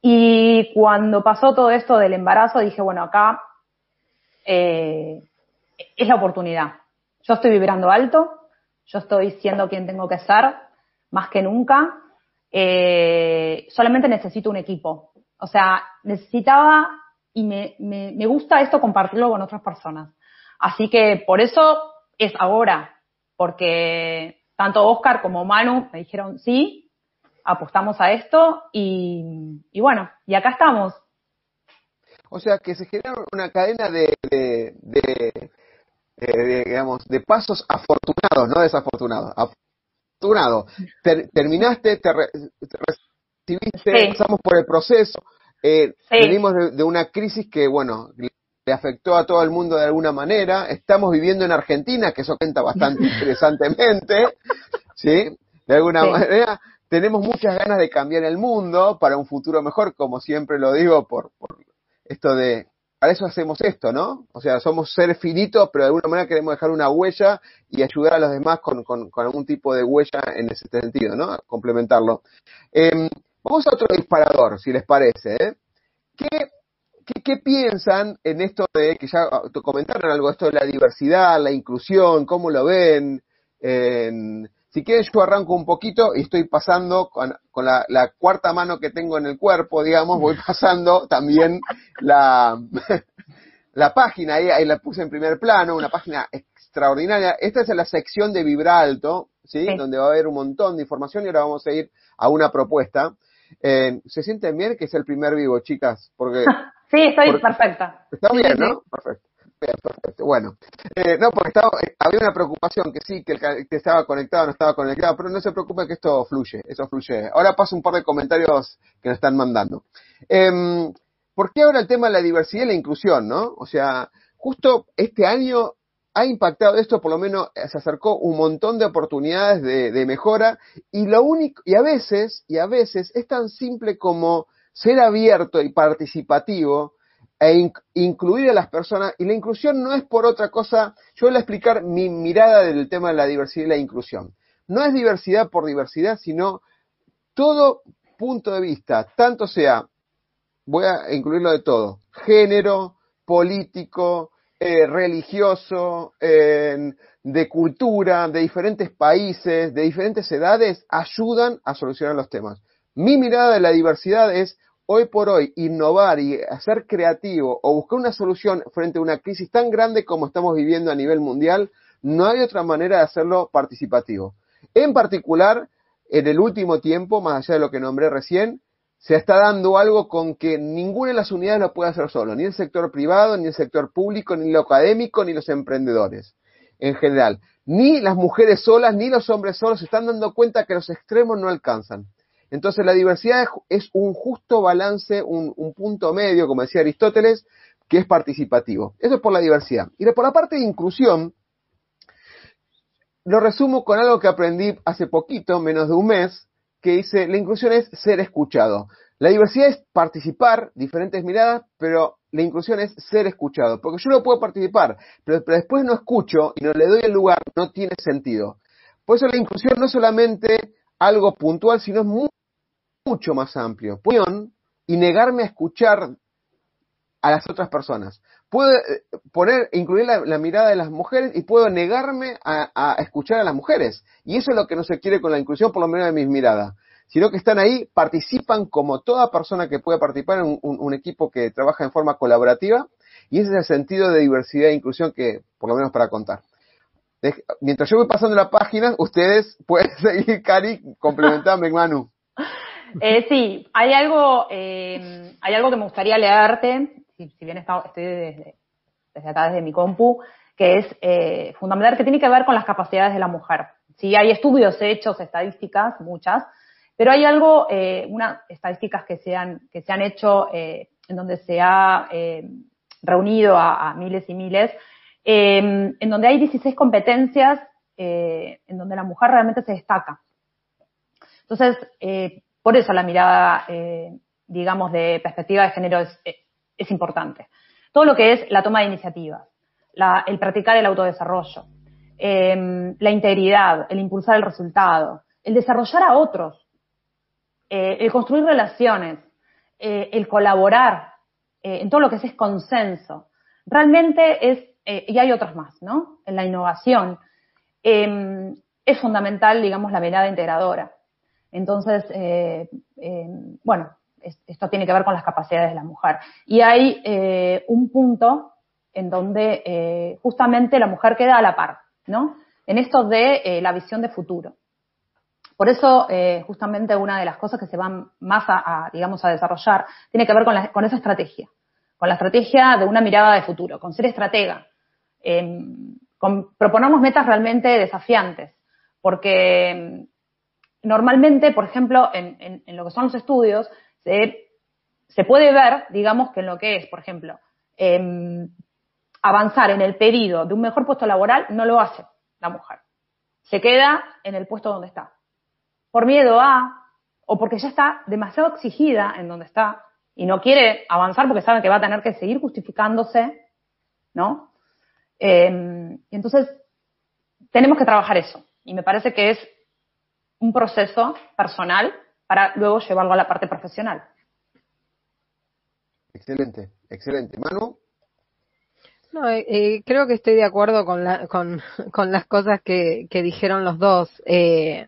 Y cuando pasó todo esto del embarazo, dije, bueno, acá eh, es la oportunidad. Yo estoy vibrando alto, yo estoy siendo quien tengo que ser, más que nunca. Eh, solamente necesito un equipo. O sea, necesitaba y me, me, me gusta esto compartirlo con otras personas. Así que por eso es ahora, porque tanto Oscar como Manu me dijeron sí, apostamos a esto y, bueno, y acá estamos. O sea, que se genera una cadena de, de, digamos, de pasos afortunados, no desafortunados. Afortunado. terminaste, te, recibiste, pasamos por el proceso. Eh, venimos de, una crisis que, bueno, le afectó a todo el mundo de alguna manera. Estamos viviendo en Argentina, que eso cuenta bastante interesantemente, ¿sí? De alguna manera, tenemos muchas ganas de cambiar el mundo para un futuro mejor, como siempre lo digo, por, por esto de, para eso hacemos esto, ¿no? O sea, somos seres finitos, pero de alguna manera queremos dejar una huella y ayudar a los demás con, con, algún tipo de huella en ese sentido, ¿no? Complementarlo. Em, vamos a otro disparador, si les parece, ¿eh? ¿Qué ¿Qué, piensan en esto de, que ya ah, comentaron algo, esto de la diversidad, la inclusión, cómo lo ven? si quieren yo arranco un poquito y estoy pasando con, la, cuarta mano que tengo en el cuerpo, digamos, voy pasando también la, la página, ahí, ahí, la puse en primer plano, una página extraordinaria. Esta es la sección de Vibra Alto, ¿sí? Donde va a haber un montón de información y ahora vamos a ir a una propuesta. Eh, ¿Se sienten bien que es el primer vivo, chicas? Porque Sí, estoy perfecta. Está bien, ¿no? Perfecto. perfecto. Bueno, eh, no, porque estaba, eh, había una preocupación que sí, que el que estaba conectado no estaba conectado, pero no se preocupe que esto fluye, eso fluye. Ahora paso un par de comentarios que nos están mandando. Eh, ¿Por qué ahora el tema de la diversidad y la inclusión, no? O sea, justo este año ha impactado esto, por lo menos eh, se acercó un montón de oportunidades de, de mejora y lo único, y a veces, y a veces es tan simple como ser abierto y participativo e incluir a las personas, y la inclusión no es por otra cosa, yo voy a explicar mi mirada del tema de la diversidad y la inclusión. No es diversidad por diversidad, sino todo punto de vista, tanto sea, voy a incluirlo de todo, género, político, eh, religioso, de cultura, de diferentes países, de diferentes edades, ayudan a solucionar los temas. Mi mirada de la diversidad es hoy por hoy innovar y ser creativo o buscar una solución frente a una crisis tan grande como estamos viviendo a nivel mundial, no hay otra manera de hacerlo participativo. En particular, en el último tiempo, más allá de lo que nombré recién, se está dando algo con que ninguna de las unidades lo puede hacer solo, ni el sector privado, ni el sector público, ni lo académico, ni los emprendedores en general. Ni las mujeres solas, ni los hombres solos se están dando cuenta que los extremos no alcanzan. Entonces la diversidad es un justo balance, un, punto medio, como decía Aristóteles, que es participativo. Eso es por la diversidad. Y por la parte de inclusión, lo resumo con algo que aprendí hace poquito, menos de un mes, que dice, la inclusión es ser escuchado. La diversidad es participar, diferentes miradas, pero la inclusión es ser escuchado. Porque yo no puedo participar, pero, pero después no escucho y no le doy el lugar, no tiene sentido. Por eso la inclusión no es solamente algo puntual, sino es mucho más amplio. Y negarme a escuchar a las otras personas. Puedo eh, poner, incluir la, mirada de las mujeres y puedo negarme a, escuchar a las mujeres. Y eso es lo que no se quiere con la inclusión, por lo menos de mis miradas. Sino que están ahí, participan como toda persona que puede participar en un, equipo que trabaja en forma colaborativa. Y ese es el sentido de diversidad e inclusión que, por lo menos para contar. Mientras yo voy pasando la página, ustedes pueden seguir, Cari, complementando, Manu. Eh, sí, hay algo, eh, hay algo que me gustaría leerte, si, bien estoy desde, acá, desde mi compu, que es eh, fundamental, que tiene que ver con las capacidades de la mujer. Sí, hay estudios hechos, estadísticas, muchas, pero hay algo, eh, unas estadísticas que se han, que se han hecho eh, en donde se ha eh, reunido a, a, miles y miles, eh, en donde hay 16 competencias en donde la mujer realmente se destaca. Entonces, eh, por eso la mirada, eh, digamos, de perspectiva de género es, es, importante. Todo lo que es la toma de iniciativas, el practicar el autodesarrollo, eh, la integridad, el impulsar el resultado, el desarrollar a otros, eh, el construir relaciones, eh, el colaborar eh, en todo lo que es, es consenso. Realmente es, y hay otros más, ¿no? En la innovación. es fundamental, digamos, la mirada integradora. Entonces, eh, eh, bueno, esto tiene que ver con las capacidades de la mujer. Y hay eh, un punto en donde justamente la mujer queda a la par, ¿no? en esto de la visión de futuro. Por eso, justamente una de las cosas que se van más a, digamos, a desarrollar tiene que ver con, con, esa estrategia, con la estrategia de una mirada de futuro, con ser estratega, con proponernos metas realmente desafiantes, porque normalmente, por ejemplo, en, lo que son los estudios, se, puede ver, digamos, que en lo que es, por ejemplo, em, avanzar en el pedido de un mejor puesto laboral, no lo hace la mujer. Se queda en el puesto donde está por miedo a, o porque ya está demasiado exigida en donde está y no quiere avanzar porque sabe que va a tener que seguir justificándose, ¿no? Eh, entonces, tenemos que trabajar eso. Y me parece que es un proceso personal para luego llevarlo a la parte profesional. Excelente, excelente. Manu. No, eh, eh, creo que estoy de acuerdo con, la, con, con las cosas que, que dijeron los dos. Eh,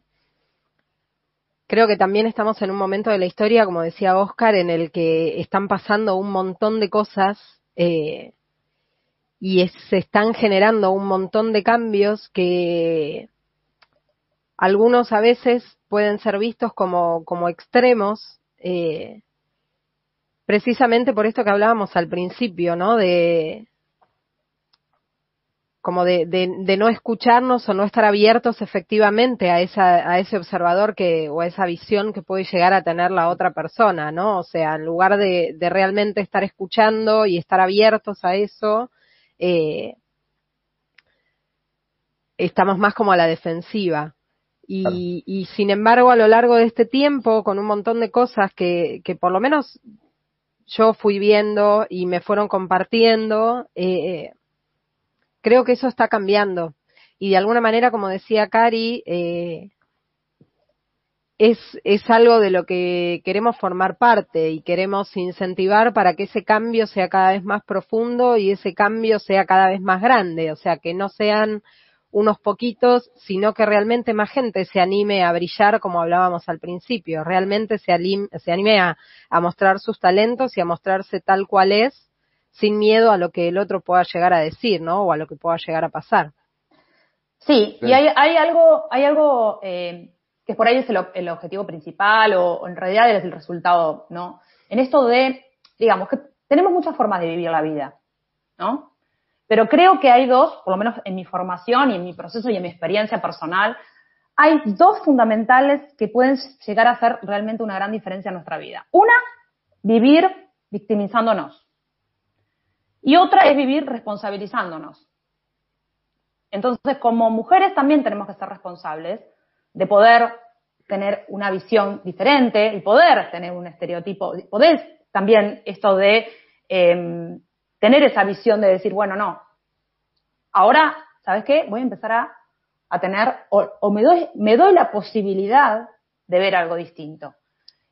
Creo que también estamos en un momento de la historia, como decía Oscar, en el que están pasando un montón de cosas eh, y se están generando un montón de cambios que algunos a veces pueden ser vistos como, como extremos, eh, precisamente por esto que hablábamos al principio, ¿no? De, como de, no escucharnos o no estar abiertos efectivamente a, esa, a ese observador que, o a esa visión que puede llegar a tener la otra persona, ¿no? O sea, en lugar de, de realmente estar escuchando y estar abiertos a eso, eh, estamos más como a la defensiva. Y, y, sin embargo, a lo largo de este tiempo, con un montón de cosas que, que por lo menos yo fui viendo y me fueron compartiendo, eh, creo que eso está cambiando. Y de alguna manera, como decía Cari, eh, es, es algo de lo que queremos formar parte y queremos incentivar para que ese cambio sea cada vez más profundo y ese cambio sea cada vez más grande. O sea, que no sean unos poquitos, sino que realmente más gente se anime a brillar, como hablábamos al principio, realmente se, se anime a, a mostrar sus talentos y a mostrarse tal cual es sin miedo a lo que el otro pueda llegar a decir, ¿no? O a lo que pueda llegar a pasar. Sí, y hay, hay algo, hay algo eh, que por ahí es el, objetivo principal o, en realidad es el resultado, ¿no? En esto de, digamos, que tenemos muchas formas de vivir la vida, ¿no? Pero creo que hay dos, por lo menos en mi formación y en mi proceso y en mi experiencia personal, hay dos fundamentales que pueden llegar a hacer realmente una gran diferencia en nuestra vida. Una, vivir victimizándonos y otra es vivir responsabilizándonos. Entonces, como mujeres también tenemos que ser responsables de poder tener una visión diferente y poder tener un estereotipo, poder también esto de em, tener esa visión de decir, bueno, no, ahora, ¿sabes qué? Voy a empezar a, a tener, o, me, doy, me doy la posibilidad de ver algo distinto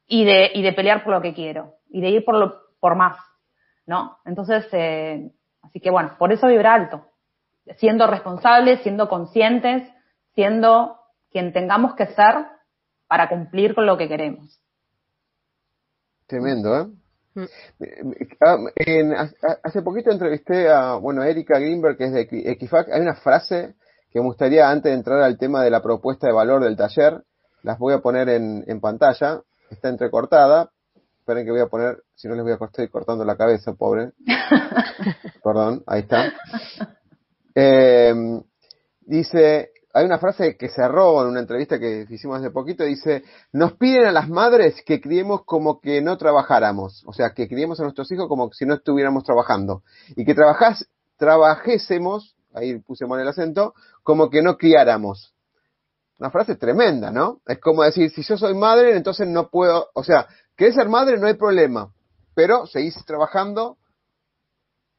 y de, y de pelear por lo que quiero y de ir por, lo, por más. ¿no? Entonces, eh, así que bueno, por eso vibra alto, siendo responsables, siendo conscientes, siendo quien tengamos que ser para cumplir con lo que queremos. Tremendo, ¿eh? Mm. Ah, hace poquito entrevisté a, bueno, Erika Greenberg, que es de Equifax. Hay una frase que me gustaría, antes de entrar al tema de la propuesta de valor del taller, las voy a poner en, en pantalla. Está entrecortada, Esperen que voy a poner, si no les voy a estoy cortando la cabeza, pobre. Perdón, ahí está. Eh, dice, hay una frase que cerró en una entrevista que hicimos hace poquito, dice, nos piden a las madres que criemos como que no trabajáramos, o sea, que criemos a nuestros hijos como si no estuviéramos trabajando, y que trabajas, trabajésemos, ahí puse el acento, como que no criáramos. Una frase tremenda, ¿no? Es como decir, si yo soy madre, entonces no puedo, o sea, ¿Querés ser madre? No hay problema. Pero seguís trabajando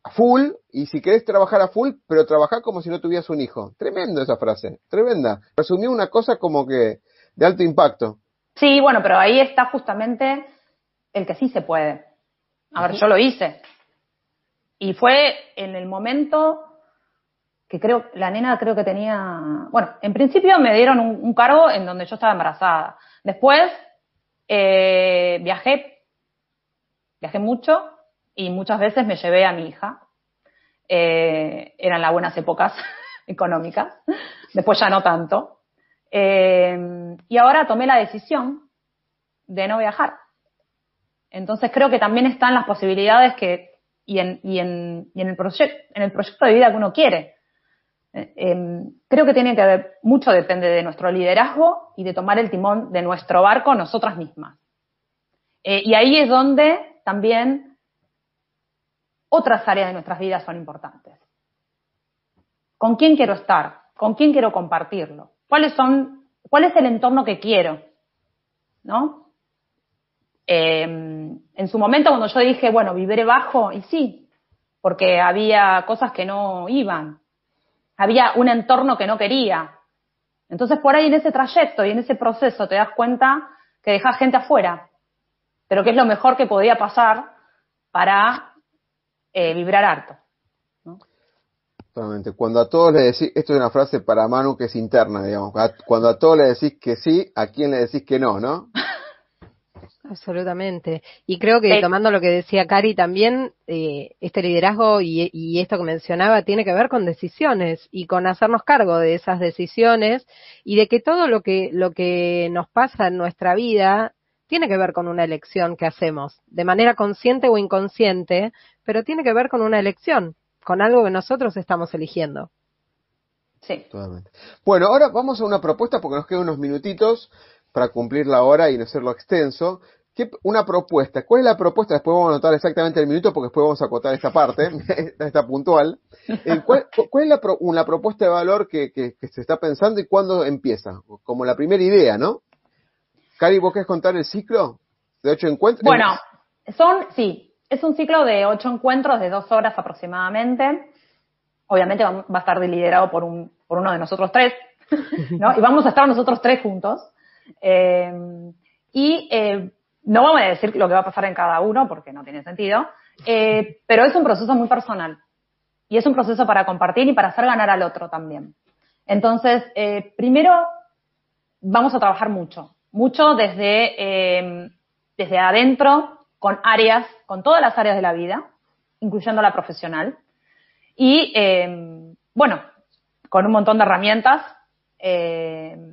a full y si querés trabajar a full, pero trabajar como si no tuvieras un hijo. Tremendo esa frase, tremenda. Resumió una cosa como que de alto impacto. Sí, bueno, pero ahí está justamente el que sí se puede. A ver, yo lo hice. Y fue en el momento que creo, la nena creo que tenía, bueno, en principio me dieron un cargo en donde yo estaba embarazada. Después eh, viajé, viajé mucho y muchas veces me llevé a mi hija. Eh, eran las buenas épocas económicas. después ya no tanto. Eh, y ahora tomé la decisión de no viajar. Entonces creo que también están las posibilidades que, y en, y en, y en el, proyecto en el proyecto de vida que uno quiere. Eh, em, creo que tiene que ver, mucho depende de nuestro liderazgo y de tomar el timón de nuestro barco nosotras mismas. Y ahí es donde también otras áreas de nuestras vidas son importantes. ¿Con quién quiero estar? ¿Con quién quiero compartirlo? ¿Cuáles son, cuál es el entorno que quiero? ¿No? Em, en su momento cuando yo dije, bueno, viviré bajo, y sí, porque había cosas que no iban, había un entorno que no quería. Entonces por ahí en ese trayecto y en ese proceso te das cuenta que dejas gente afuera, pero que es lo mejor que podía pasar para eh, vibrar harto. Totalmente. Cuando a todos le decís, esto es una frase para Manu que es interna, digamos, cuando a todos le decís que sí, ¿a quién le decís que no, no? Absolutamente. Y creo que tomando lo que decía Cari también, eh, este liderazgo y, y, esto que mencionaba tiene que ver con decisiones y con hacernos cargo de esas decisiones y de que todo lo que, lo que nos pasa en nuestra vida tiene que ver con una elección que hacemos, de manera consciente o inconsciente, pero tiene que ver con una elección, con algo que nosotros estamos eligiendo. Sí. Totalmente. Bueno, ahora vamos a una propuesta porque nos quedan unos minutitos para cumplir la hora y no hacerlo extenso una propuesta. ¿Cuál es la propuesta? Después vamos a anotar exactamente el minuto porque después vamos a acotar esta parte, esta puntual. Eh, ¿Cuál, es la, una propuesta de valor que, se está pensando y cuándo empieza? Como la primera idea, ¿no? Cari, ¿vos querés contar el ciclo de ocho encuentros? Bueno, son, sí, es un ciclo de ocho encuentros de dos horas aproximadamente. Obviamente va, a estar liderado por, un, por uno de nosotros tres, ¿no? Y vamos a estar nosotros tres juntos. Eh, y eh, no vamos a decir lo que va a pasar en cada uno porque no tiene sentido, eh, pero es un proceso muy personal y es un proceso para compartir y para hacer ganar al otro también. Entonces, eh, primero vamos a trabajar mucho, mucho desde, desde adentro, con áreas, con todas las áreas de la vida, incluyendo la profesional, y bueno, con un montón de herramientas de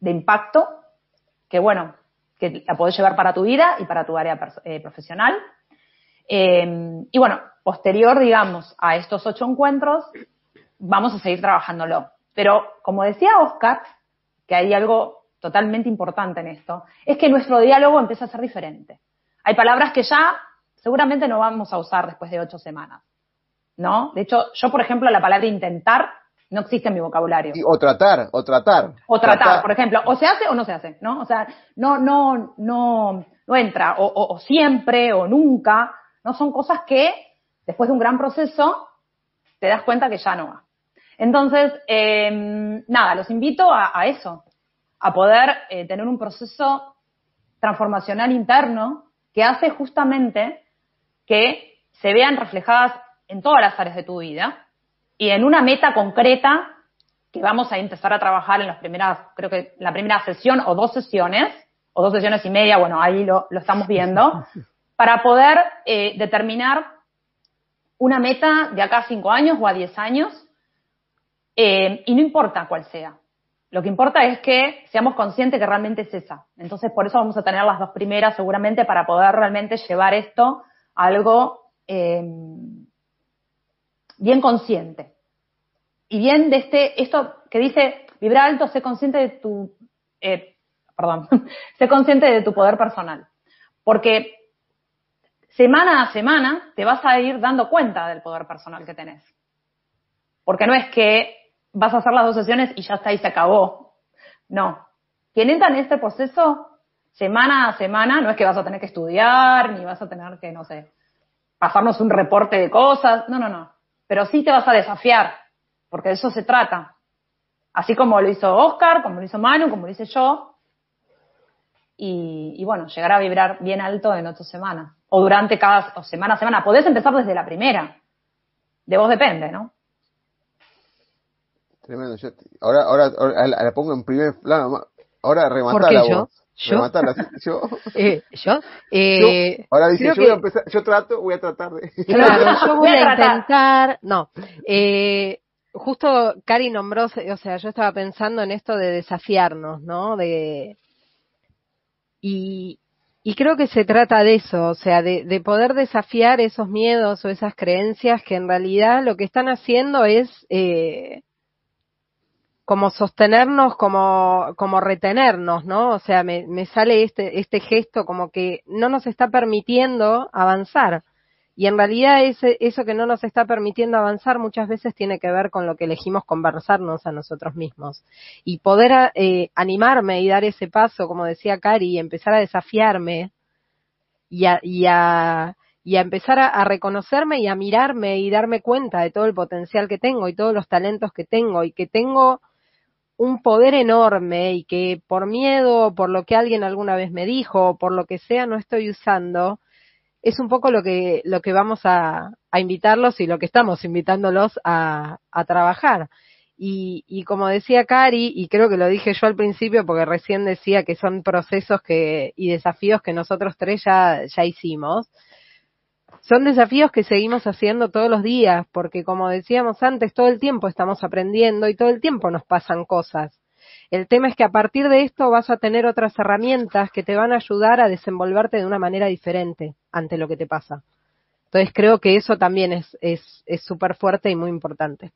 impacto que bueno, que la podés llevar para tu vida y para tu área eh, profesional. Eh, y bueno, posterior, digamos, a estos ocho encuentros, vamos a seguir trabajándolo. Pero como decía Oscar, que hay algo totalmente importante en esto, es que nuestro diálogo empieza a ser diferente. Hay palabras que ya seguramente no vamos a usar después de ocho semanas. ¿No? De hecho, yo, por ejemplo, la palabra intentar no existe en mi vocabulario. o tratar, o tratar. O tratar, por ejemplo, o se hace o no se hace, ¿no? O sea, no, no, no, no entra, o, siempre, o nunca, ¿no? Son cosas que, después de un gran proceso, te das cuenta que ya no va. Entonces, em, nada, los invito a, eso, a poder eh, tener un proceso transformacional interno que hace justamente que se vean reflejadas en todas las áreas de tu vida, y en una meta concreta que vamos a empezar a trabajar en las primeras, creo que la primera sesión o dos sesiones, o dos sesiones y media, bueno, ahí lo, estamos viendo, para poder eh, determinar una meta de acá a cinco años o a diez años, eh, y no importa cuál sea. Lo que importa es que seamos conscientes que realmente es esa. Entonces, por eso vamos a tener las dos primeras seguramente para poder realmente llevar esto a algo eh, bien consciente. Y bien de este, esto que dice, vibra alto, sé consciente de tu, eh, perdón, sé consciente de tu poder personal. Porque semana a semana te vas a ir dando cuenta del poder personal que tenés. Porque no es que vas a hacer las dos sesiones y ya está y se acabó. No. Quien entra en este proceso semana a semana, no es que vas a tener que estudiar, ni vas a tener que, no sé, pasarnos un reporte de cosas. No, no, no pero sí te vas a desafiar, porque de eso se trata. Así como lo hizo Oscar, como lo hizo Manu, como lo hice yo. Y, bueno, llegar a vibrar bien alto en ocho semanas. O durante cada semana a semana. Podés empezar desde la primera. De vos depende, ¿no? Tremendo. ahora, ahora, la pongo en primer plano. Ahora rematala vos. ¿Yo? yo. Eh, ¿Yo? Eh, ahora dice, yo, voy a empezar, yo trato, voy a tratar de... Claro, yo voy a intentar, no, eh, justo Cari nombró, o sea, yo estaba pensando en esto de desafiarnos, ¿no? De, y, y creo que se trata de eso, o sea, de, de, poder desafiar esos miedos o esas creencias que en realidad lo que están haciendo es eh, como sostenernos, como, como retenernos, ¿no? O sea, me, me sale este, este gesto como que no nos está permitiendo avanzar. Y en realidad ese, eso que no nos está permitiendo avanzar muchas veces tiene que ver con lo que elegimos conversarnos a nosotros mismos. Y poder eh, animarme y dar ese paso, como decía Cari, y empezar a desafiarme y a, y a, y a empezar a, a, reconocerme y a mirarme y darme cuenta de todo el potencial que tengo y todos los talentos que tengo y que tengo un poder enorme y que por miedo, por lo que alguien alguna vez me dijo, por lo que sea, no estoy usando, es un poco lo que, lo que vamos a, a invitarlos y lo que estamos invitándolos a, a trabajar. Y, y, como decía Cari, y creo que lo dije yo al principio porque recién decía que son procesos que, y desafíos que nosotros tres ya, ya hicimos, son desafíos que seguimos haciendo todos los días, porque como decíamos antes, todo el tiempo estamos aprendiendo y todo el tiempo nos pasan cosas. El tema es que a partir de esto vas a tener otras herramientas que te van a ayudar a desenvolverte de una manera diferente ante lo que te pasa. Entonces creo que eso también es es súper fuerte y muy importante.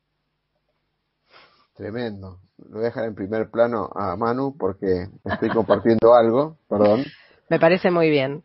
Tremendo. Lo voy a dejar en primer plano a Manu porque estoy compartiendo algo, perdón. Me parece muy bien.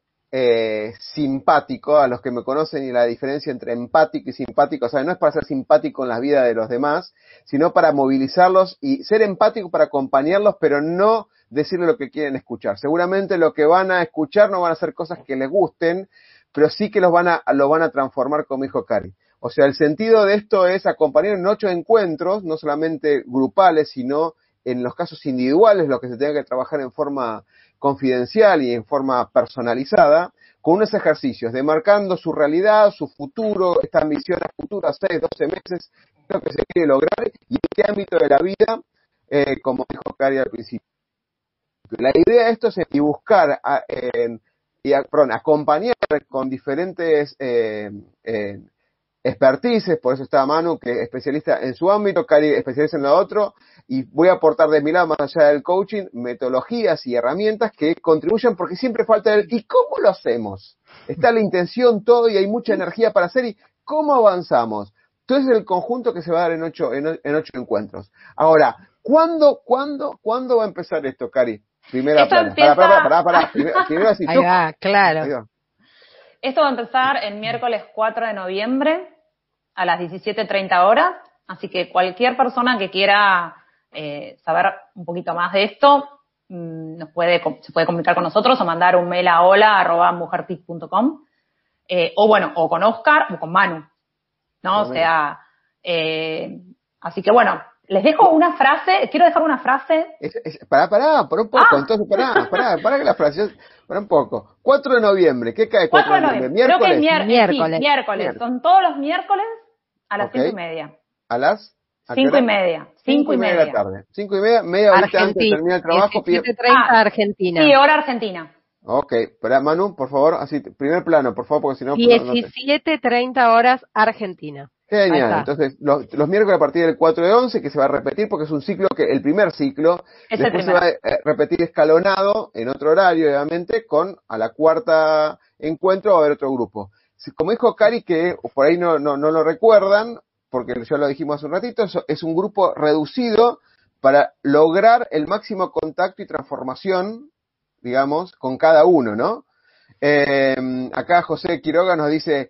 eh, simpático, a los que me conocen y la diferencia entre empático y simpático, o sea, no es para ser simpático en la vida de los demás, sino para movilizarlos y ser empático para acompañarlos, pero no decirle lo que quieren escuchar. Seguramente lo que van a escuchar no van a ser cosas que les gusten, pero sí que los van a, lo van a transformar como dijo Cari. O sea, el sentido de esto es acompañar en ocho encuentros, no solamente grupales, sino en los casos individuales, lo que se tenga que trabajar en forma confidencial y en forma personalizada, con unos ejercicios, demarcando su realidad, su futuro, esta misión a futuras 6, 12 meses, lo que se quiere lograr y en qué ámbito de la vida, eh, como dijo Cari al principio. La idea de esto es y buscar, a, eh, y a, perdón, acompañar con diferentes eh, expertices, por eso está Manu, que es especialista en su ámbito, Cari especialista en lo otro, y voy a aportar de mi lado, más allá del coaching, metodologías y herramientas que contribuyan, porque siempre falta el, ¿y cómo lo hacemos? Está la intención, todo, y hay mucha energía para hacer, ¿y cómo avanzamos? Entonces el conjunto que se va a dar en ocho, en, en ocho encuentros. Ahora, ¿cuándo, cuándo, cuándo va a empezar esto, Cari? Primera plana. Empieza... Pará, pará, pará, Primero, primero así, Ahí va, claro. Ahí va. Esto va a empezar el miércoles 4 de noviembre a las 17.30 horas, así que cualquier persona que quiera eh, saber un poquito más de esto, mmm, nos puede, se puede comunicar con nosotros o mandar un mail a hola.mujertip.com eh, o bueno, o con Oscar o con Manu, ¿no? O sea, eh, así que bueno, les dejo una frase, quiero dejar una frase. Es, es, pará, pará, por un poco, ah. entonces pará, pará, pará que la frase, para un poco. 4 de noviembre, ¿qué cae 4, 4 de noviembre? ¿Miércoles? Creo que mier miércoles. Sí, miércoles. Son todos los miércoles a las Okay. cinco y media. ¿A las? ¿a qué Cinco y hora? media. Cinco y media de la tarde. Cinco y media, media horita antes de terminar el trabajo. pide- 17.30 Ah, Argentina. Sí, hora argentina. Ok, espera, Manu, por favor, así, primer plano, por favor, porque si no... no- no te- 17.30 horas Argentina. Genial, entonces los, los miércoles a partir del 4 de 11, que se va a repetir porque es un ciclo que el primer ciclo, Es después se va a eh, repetir escalonado en otro horario, obviamente, con a la cuarta encuentro va a haber otro grupo. Como dijo Cari, que por ahí no, no, no lo recuerdan, porque ya lo dijimos hace un ratito, es, es un grupo reducido para lograr el máximo contacto y transformación, digamos, con cada uno, ¿no? Eh, acá José Quiroga nos dice,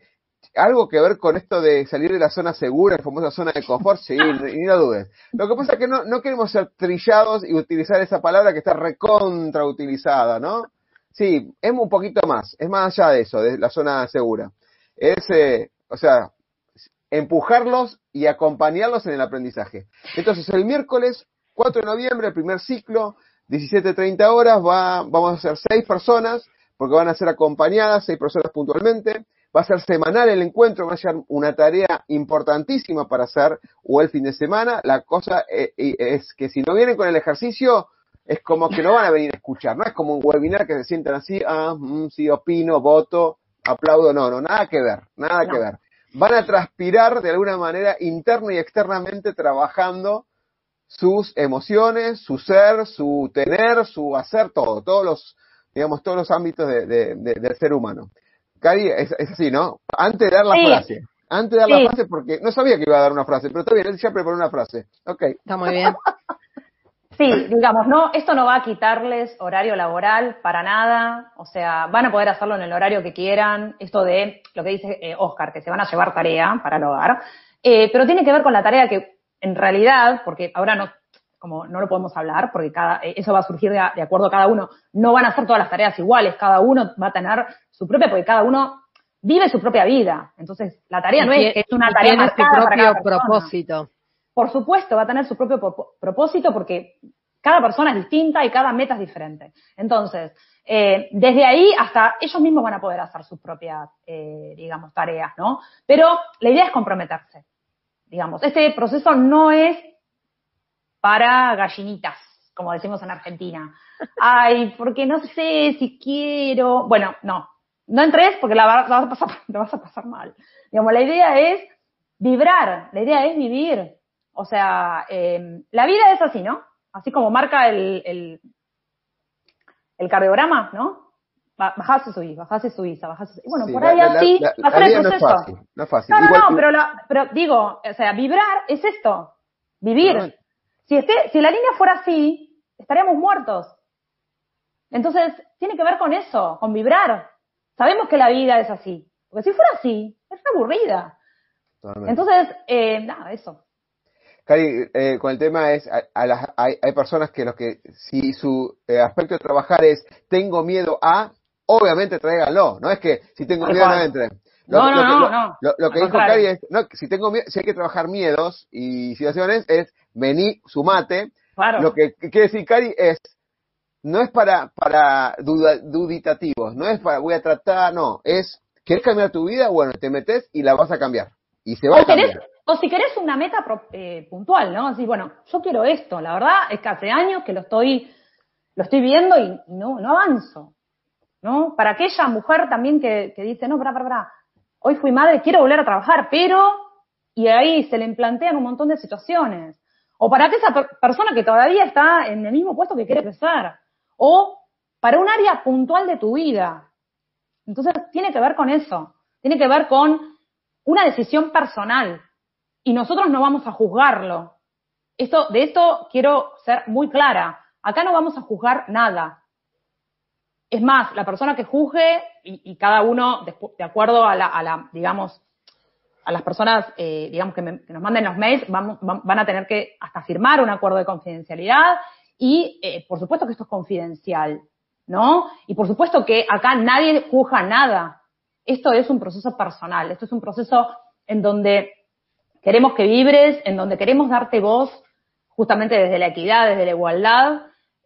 algo que ver con esto de salir de la zona segura, la famosa zona de confort, sí, ni, lo dudes. Lo que pasa es que no, no queremos ser trillados y utilizar esa palabra que está recontra utilizada, ¿no? Sí, es un poquito más, es más allá de eso, de la zona segura. Es, eh, o sea, empujarlos y acompañarlos en el aprendizaje. Entonces, el miércoles 4 de noviembre, el primer ciclo, 17.30 horas va, vamos a hacer seis personas, porque van a ser acompañadas, seis personas puntualmente. Va a ser semanal el encuentro, va a ser una tarea importantísima para hacer o el fin de semana. La cosa eh, es que si no vienen con el ejercicio, es como que no van a venir a escuchar, no es como un webinar que se sientan así, ah, mm, sí, opino, voto, aplaudo, no, no, nada que ver, nada que ver. Van a transpirar de alguna manera interna y externamente trabajando sus emociones, su ser, su tener, su hacer, todo, todos los, digamos, todos los ámbitos de, del ser humano. Cari, es, así, ¿no? Antes de dar la frase. Antes de dar la frase, porque no sabía que iba a dar una frase, pero está bien, él ya preparó una frase. Ok. Está muy bien. Sí, digamos, no, esto no va a quitarles horario laboral para nada, o sea, van a poder hacerlo en el horario que quieran, esto de lo que dice eh, Oscar, que se van a llevar tarea para el hogar, eh, pero tiene que ver con la tarea que en realidad, porque ahora no, como no lo podemos hablar, porque cada, eh, eso va a surgir de, acuerdo a cada uno, no van a hacer todas las tareas iguales, cada uno va a tener su propia, porque cada uno vive su propia vida, entonces la tarea no es que es una tarea tiene su propio propósito por supuesto, va a tener su propio propósito porque cada persona es distinta y cada meta es diferente. Entonces, eh, desde ahí hasta ellos mismos van a poder hacer sus propias, eh, digamos, tareas, ¿no? Pero la idea es comprometerse. Digamos, este proceso no es para gallinitas, como decimos en Argentina. Ay, porque no sé si quiero. Bueno, no. No entres porque la, vas, a pasar, la vas a pasar mal. Digamos, la idea es vibrar, la idea es vivir. O sea, eh, la vida es así, ¿no? Así como marca el, el, el cardiograma, ¿no? Bajás y subís, bajás y subís, bajás y Bueno, por ahí así va a ser el proceso. No es fácil, no es fácil. No, no, pero, pero digo, o sea, vibrar es esto, vivir. Si, esté, si la línea fuera así, estaríamos muertos. Entonces, tiene que ver con eso, con vibrar. Sabemos que la vida es así. Porque si fuera así, es aburrida. Entonces, eh, nada, eso. Cari, eh, con el tema es, hay, personas que los que, si su eh, aspecto de trabajar es, tengo miedo a, obviamente tráiganlo, no es que si tengo miedo no entre. No, no, no, no, Lo, que dijo Cari es, no, si tengo si hay que trabajar miedos y situaciones, es vení, sumate. Claro. Lo que, quiere decir Cari es, no es para, para duditativos, no es para voy a tratar, no, es, ¿quieres cambiar tu vida? Bueno, te metes y la vas a cambiar. Y se va a cambiar. O si querés una meta eh, puntual, ¿no? Así, bueno, yo quiero esto, la verdad es que hace años que lo estoy, lo estoy viendo y no, no avanzo, ¿no? Para aquella mujer también que, que dice, no, para, para, para, hoy fui madre, quiero volver a trabajar, pero, y ahí se le implantean un montón de situaciones. O para aquella persona que todavía está en el mismo puesto que quiere crecer. O para un área puntual de tu vida. Entonces, tiene que ver con eso. Tiene que ver con una decisión personal y nosotros no vamos a juzgarlo. Esto, de esto quiero ser muy clara. Acá no vamos a juzgar nada. Es más, la persona que juzgue y, cada uno, de, acuerdo a la, digamos, a las personas, eh, digamos, que, nos manden los mails, van a tener que hasta firmar un acuerdo de confidencialidad y, eh, por supuesto que esto es confidencial, ¿no? Y por supuesto que acá nadie juzga nada. Esto es un proceso personal, esto es un proceso en donde queremos que vibres, en donde queremos darte voz justamente desde la equidad, desde la igualdad,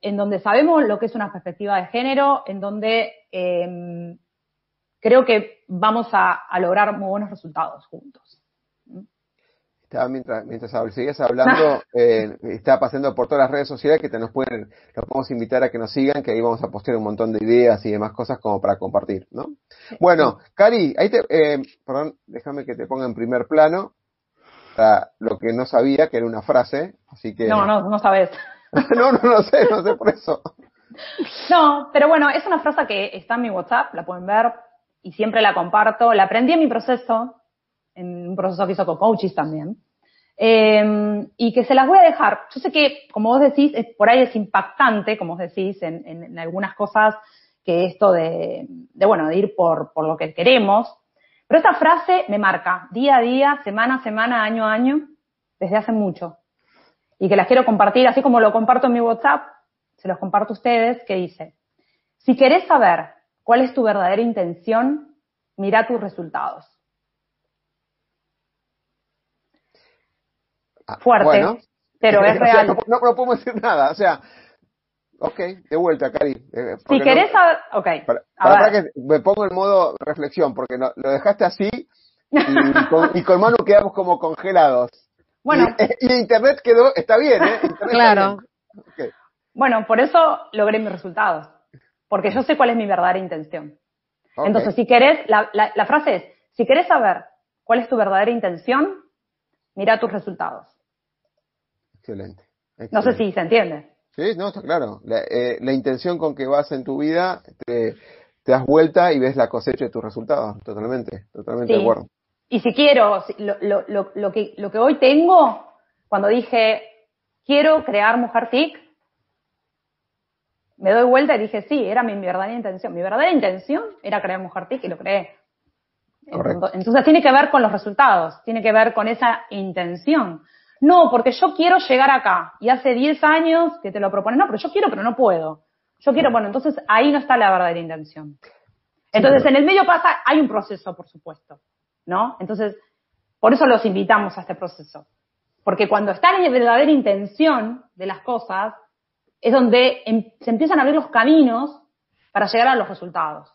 en donde sabemos lo que es una perspectiva de género, en donde em, creo que vamos a, lograr muy buenos resultados juntos. Estaba mientras, mientras seguías hablando, eh, estaba pasando por todas las redes sociales que te nos pueden, los podemos invitar a que nos sigan, que ahí vamos a postear un montón de ideas y demás cosas como para compartir, ¿no? Bueno, Cari, ahí te, eh, perdón, déjame que te ponga en primer plano lo que no sabía, que era una frase, así que... No, no, no sabes. no, no, no sé, no sé por eso. No, pero bueno, es una frase que está en mi WhatsApp, la pueden ver y siempre la comparto. La aprendí en mi proceso, en un proceso que hizo con coaches también. Em, y que se las voy a dejar. Yo sé que, como vos decís, por ahí es impactante, como vos decís, en, en, algunas cosas que esto de, de, bueno, de ir por, por lo que queremos, pero esta frase me marca día a día, semana a semana, año a año, desde hace mucho. Y que las quiero compartir, así como lo comparto en mi WhatsApp, se los comparto a ustedes, que dice, si querés saber cuál es tu verdadera intención, mira tus resultados. Ah, Fuerte, pero es real. No, no, podemos decir nada, o sea, Ok, de vuelta, Cari. Eh, si querés saber, ok. Para, que me pongo en modo reflexión, porque no, lo dejaste así y con, y con Manu quedamos como congelados. Bueno. Y, Internet quedó, está bien, ¿eh? claro. Bueno, por eso logré mis resultados. Porque yo sé cuál es mi verdadera intención. Entonces, si querés, la, la, frase es, si querés saber cuál es tu verdadera intención, mira tus resultados. Excelente. No sé si se entiende. Sí, no, está claro. La, eh, la intención con que vas en tu vida, te, das vuelta y ves la cosecha de tus resultados. Totalmente, totalmente de acuerdo. Y si quiero, lo, lo, lo, que, lo que hoy tengo, cuando dije, quiero crear Mujer TIC, me doy vuelta y dije, sí, era mi, verdadera intención. Mi verdadera intención era crear Mujer TIC y lo creé. Entonces tiene que ver con los resultados, tiene que ver con esa intención. No, porque yo quiero llegar acá y hace 10 años que te lo proponen, no, pero yo quiero, pero no puedo. Yo quiero, bueno, entonces ahí no está la verdadera intención. Entonces en el medio pasa, hay un proceso, por supuesto, ¿no? Entonces, por eso los invitamos a este proceso. Porque cuando está en la verdadera intención de las cosas, es donde em, se empiezan a abrir los caminos para llegar a los resultados.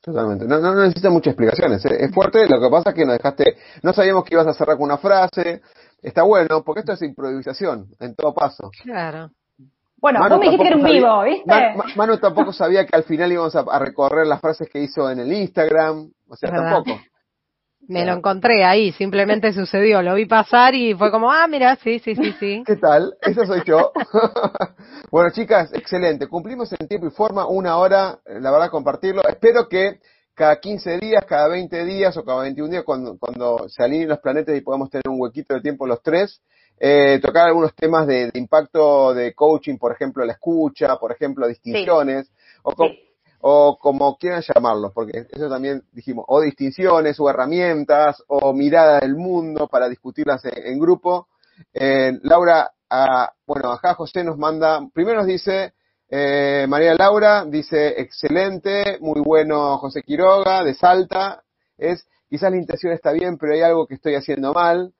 Totalmente. No, no, necesita muchas explicaciones. ¿eh? Es fuerte, lo que pasa es que nos dejaste, no sabíamos que ibas a cerrar con una frase. Está bueno, porque esto es improvisación, en todo paso. Claro. Bueno, Manu vos me dijiste que era un vivo, ¿viste? Manu tampoco sabía que al final íbamos a, recorrer las frases que hizo en el Instagram. O sea, tampoco. Me lo encontré ahí, simplemente sucedió, lo vi pasar y fue como, ah, mira, sí, sí, sí, sí. ¿Qué tal? Esa soy yo. bueno, chicas, excelente. Cumplimos en tiempo y forma, una hora, la verdad, compartirlo. Espero que cada 15 días, cada 20 días o cada 21 días, cuando, cuando se alineen los planetas y podamos tener un huequito de tiempo los tres, eh, tocar algunos temas de, impacto de coaching, por ejemplo, la escucha, por ejemplo, distinciones, o o como quieran llamarlos, porque eso también dijimos, o distinciones, o herramientas, o mirada del mundo para discutirlas en, grupo. Eh, Laura, bueno, acá José nos manda, primero nos dice, eh, María Laura dice, excelente, muy bueno José Quiroga, de Salta, es, quizás la intención está bien, pero hay algo que estoy haciendo mal,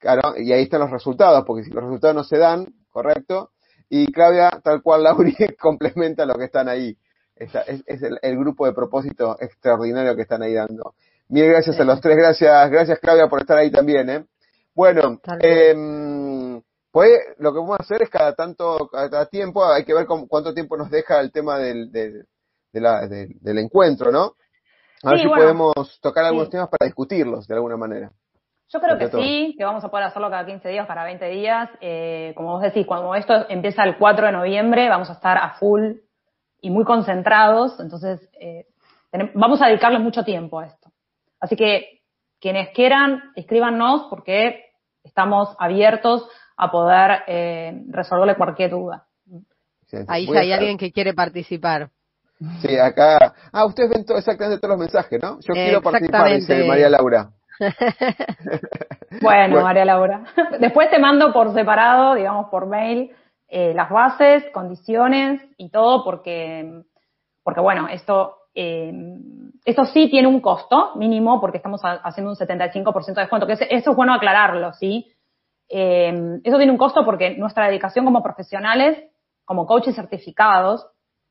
claro, y ahí están los resultados, porque si los resultados no se dan, correcto, y Claudia, tal cual Laura, complementa lo que están ahí es, es el, grupo de propósito extraordinario que están ahí dando. Mil gracias a los tres, gracias, gracias Claudia por estar ahí también, ¿eh? Bueno, eh, pues lo que vamos a hacer es cada tanto, cada tiempo, hay que ver cuánto tiempo nos deja el tema del, del, del encuentro, ¿no? A ver si podemos tocar algunos temas para discutirlos de alguna manera. Yo creo que sí, que vamos a poder hacerlo cada 15 días, para 20 días. Eh, como vos decís, cuando esto empieza el 4 de noviembre, vamos a estar a full y muy concentrados, entonces eh, vamos a dedicarle mucho tiempo a esto. Así que quienes quieran, escríbanos porque estamos abiertos a poder eh, resolverle cualquier duda. Ahí ya hay alguien que quiere participar. Sí, acá. Ah, ustedes ven exactamente todos los mensajes, ¿no? Yo quiero participar, dice María Laura. bueno, María Laura. Después te mando por separado, digamos, por mail, eh, las bases, condiciones y todo, porque, porque bueno, esto, eh, esto sí tiene un costo mínimo, porque estamos haciendo un 75% de descuento, que eso es bueno aclararlo, ¿sí? Eh, eso tiene un costo porque nuestra dedicación como profesionales, como coaches certificados,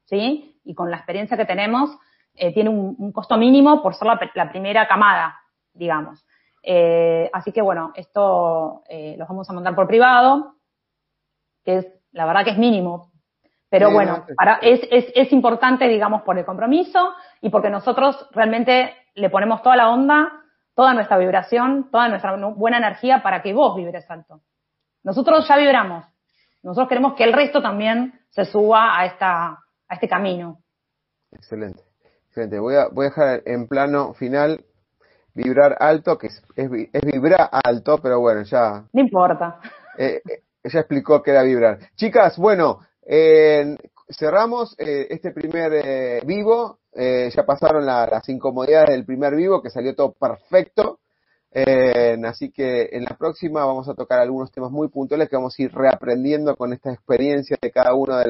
¿sí? Y con la experiencia que tenemos, eh, tiene un, costo mínimo por ser la, la primera camada, digamos. Eh, así que bueno, esto eh, los vamos a mandar por privado, que es la verdad que es mínimo. Pero bueno, para, es, es, es importante, digamos, por el compromiso y porque nosotros realmente le ponemos toda la onda, toda nuestra vibración, toda nuestra buena energía para que vos vibres alto. Nosotros ya vibramos. Nosotros queremos que el resto también se suba a esta, a este camino. Excelente. Excelente. Voy a, voy a dejar en plano final vibrar alto, que es, es, vibrar alto, pero bueno, ya. No importa. Eh, eh ella explicó que era vibrar. Chicas, bueno, eh, cerramos eh, este primer eh, vivo. ya pasaron las incomodidades del primer vivo, que salió todo perfecto. así que en la próxima vamos a tocar algunos temas muy puntuales que vamos a ir reaprendiendo con esta experiencia de cada uno de,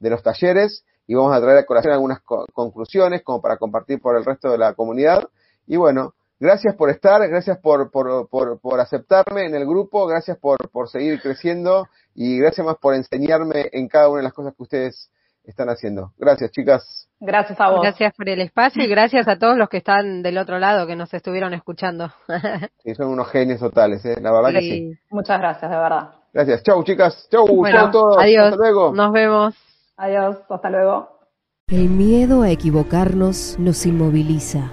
de los talleres y vamos a traer a colación algunas conclusiones como para compartir por el resto de la comunidad. Y bueno, gracias por estar, gracias por, por, por, por aceptarme en el grupo, gracias por, por seguir creciendo y gracias más por enseñarme en cada una de las cosas que ustedes están haciendo. Gracias, chicas. Gracias a vos. Gracias por el espacio y gracias a todos los que están del otro lado, que nos estuvieron escuchando. sí, son unos genios totales, ¿eh? la verdad que sí. Muchas gracias, de verdad. Gracias. Chau, chicas. Chau, bueno, chau a todos. Adiós. Hasta luego. Nos vemos. Adiós, hasta luego. El miedo a equivocarnos nos inmoviliza,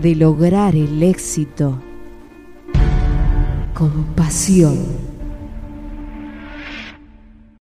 de lograr el éxito con pasión.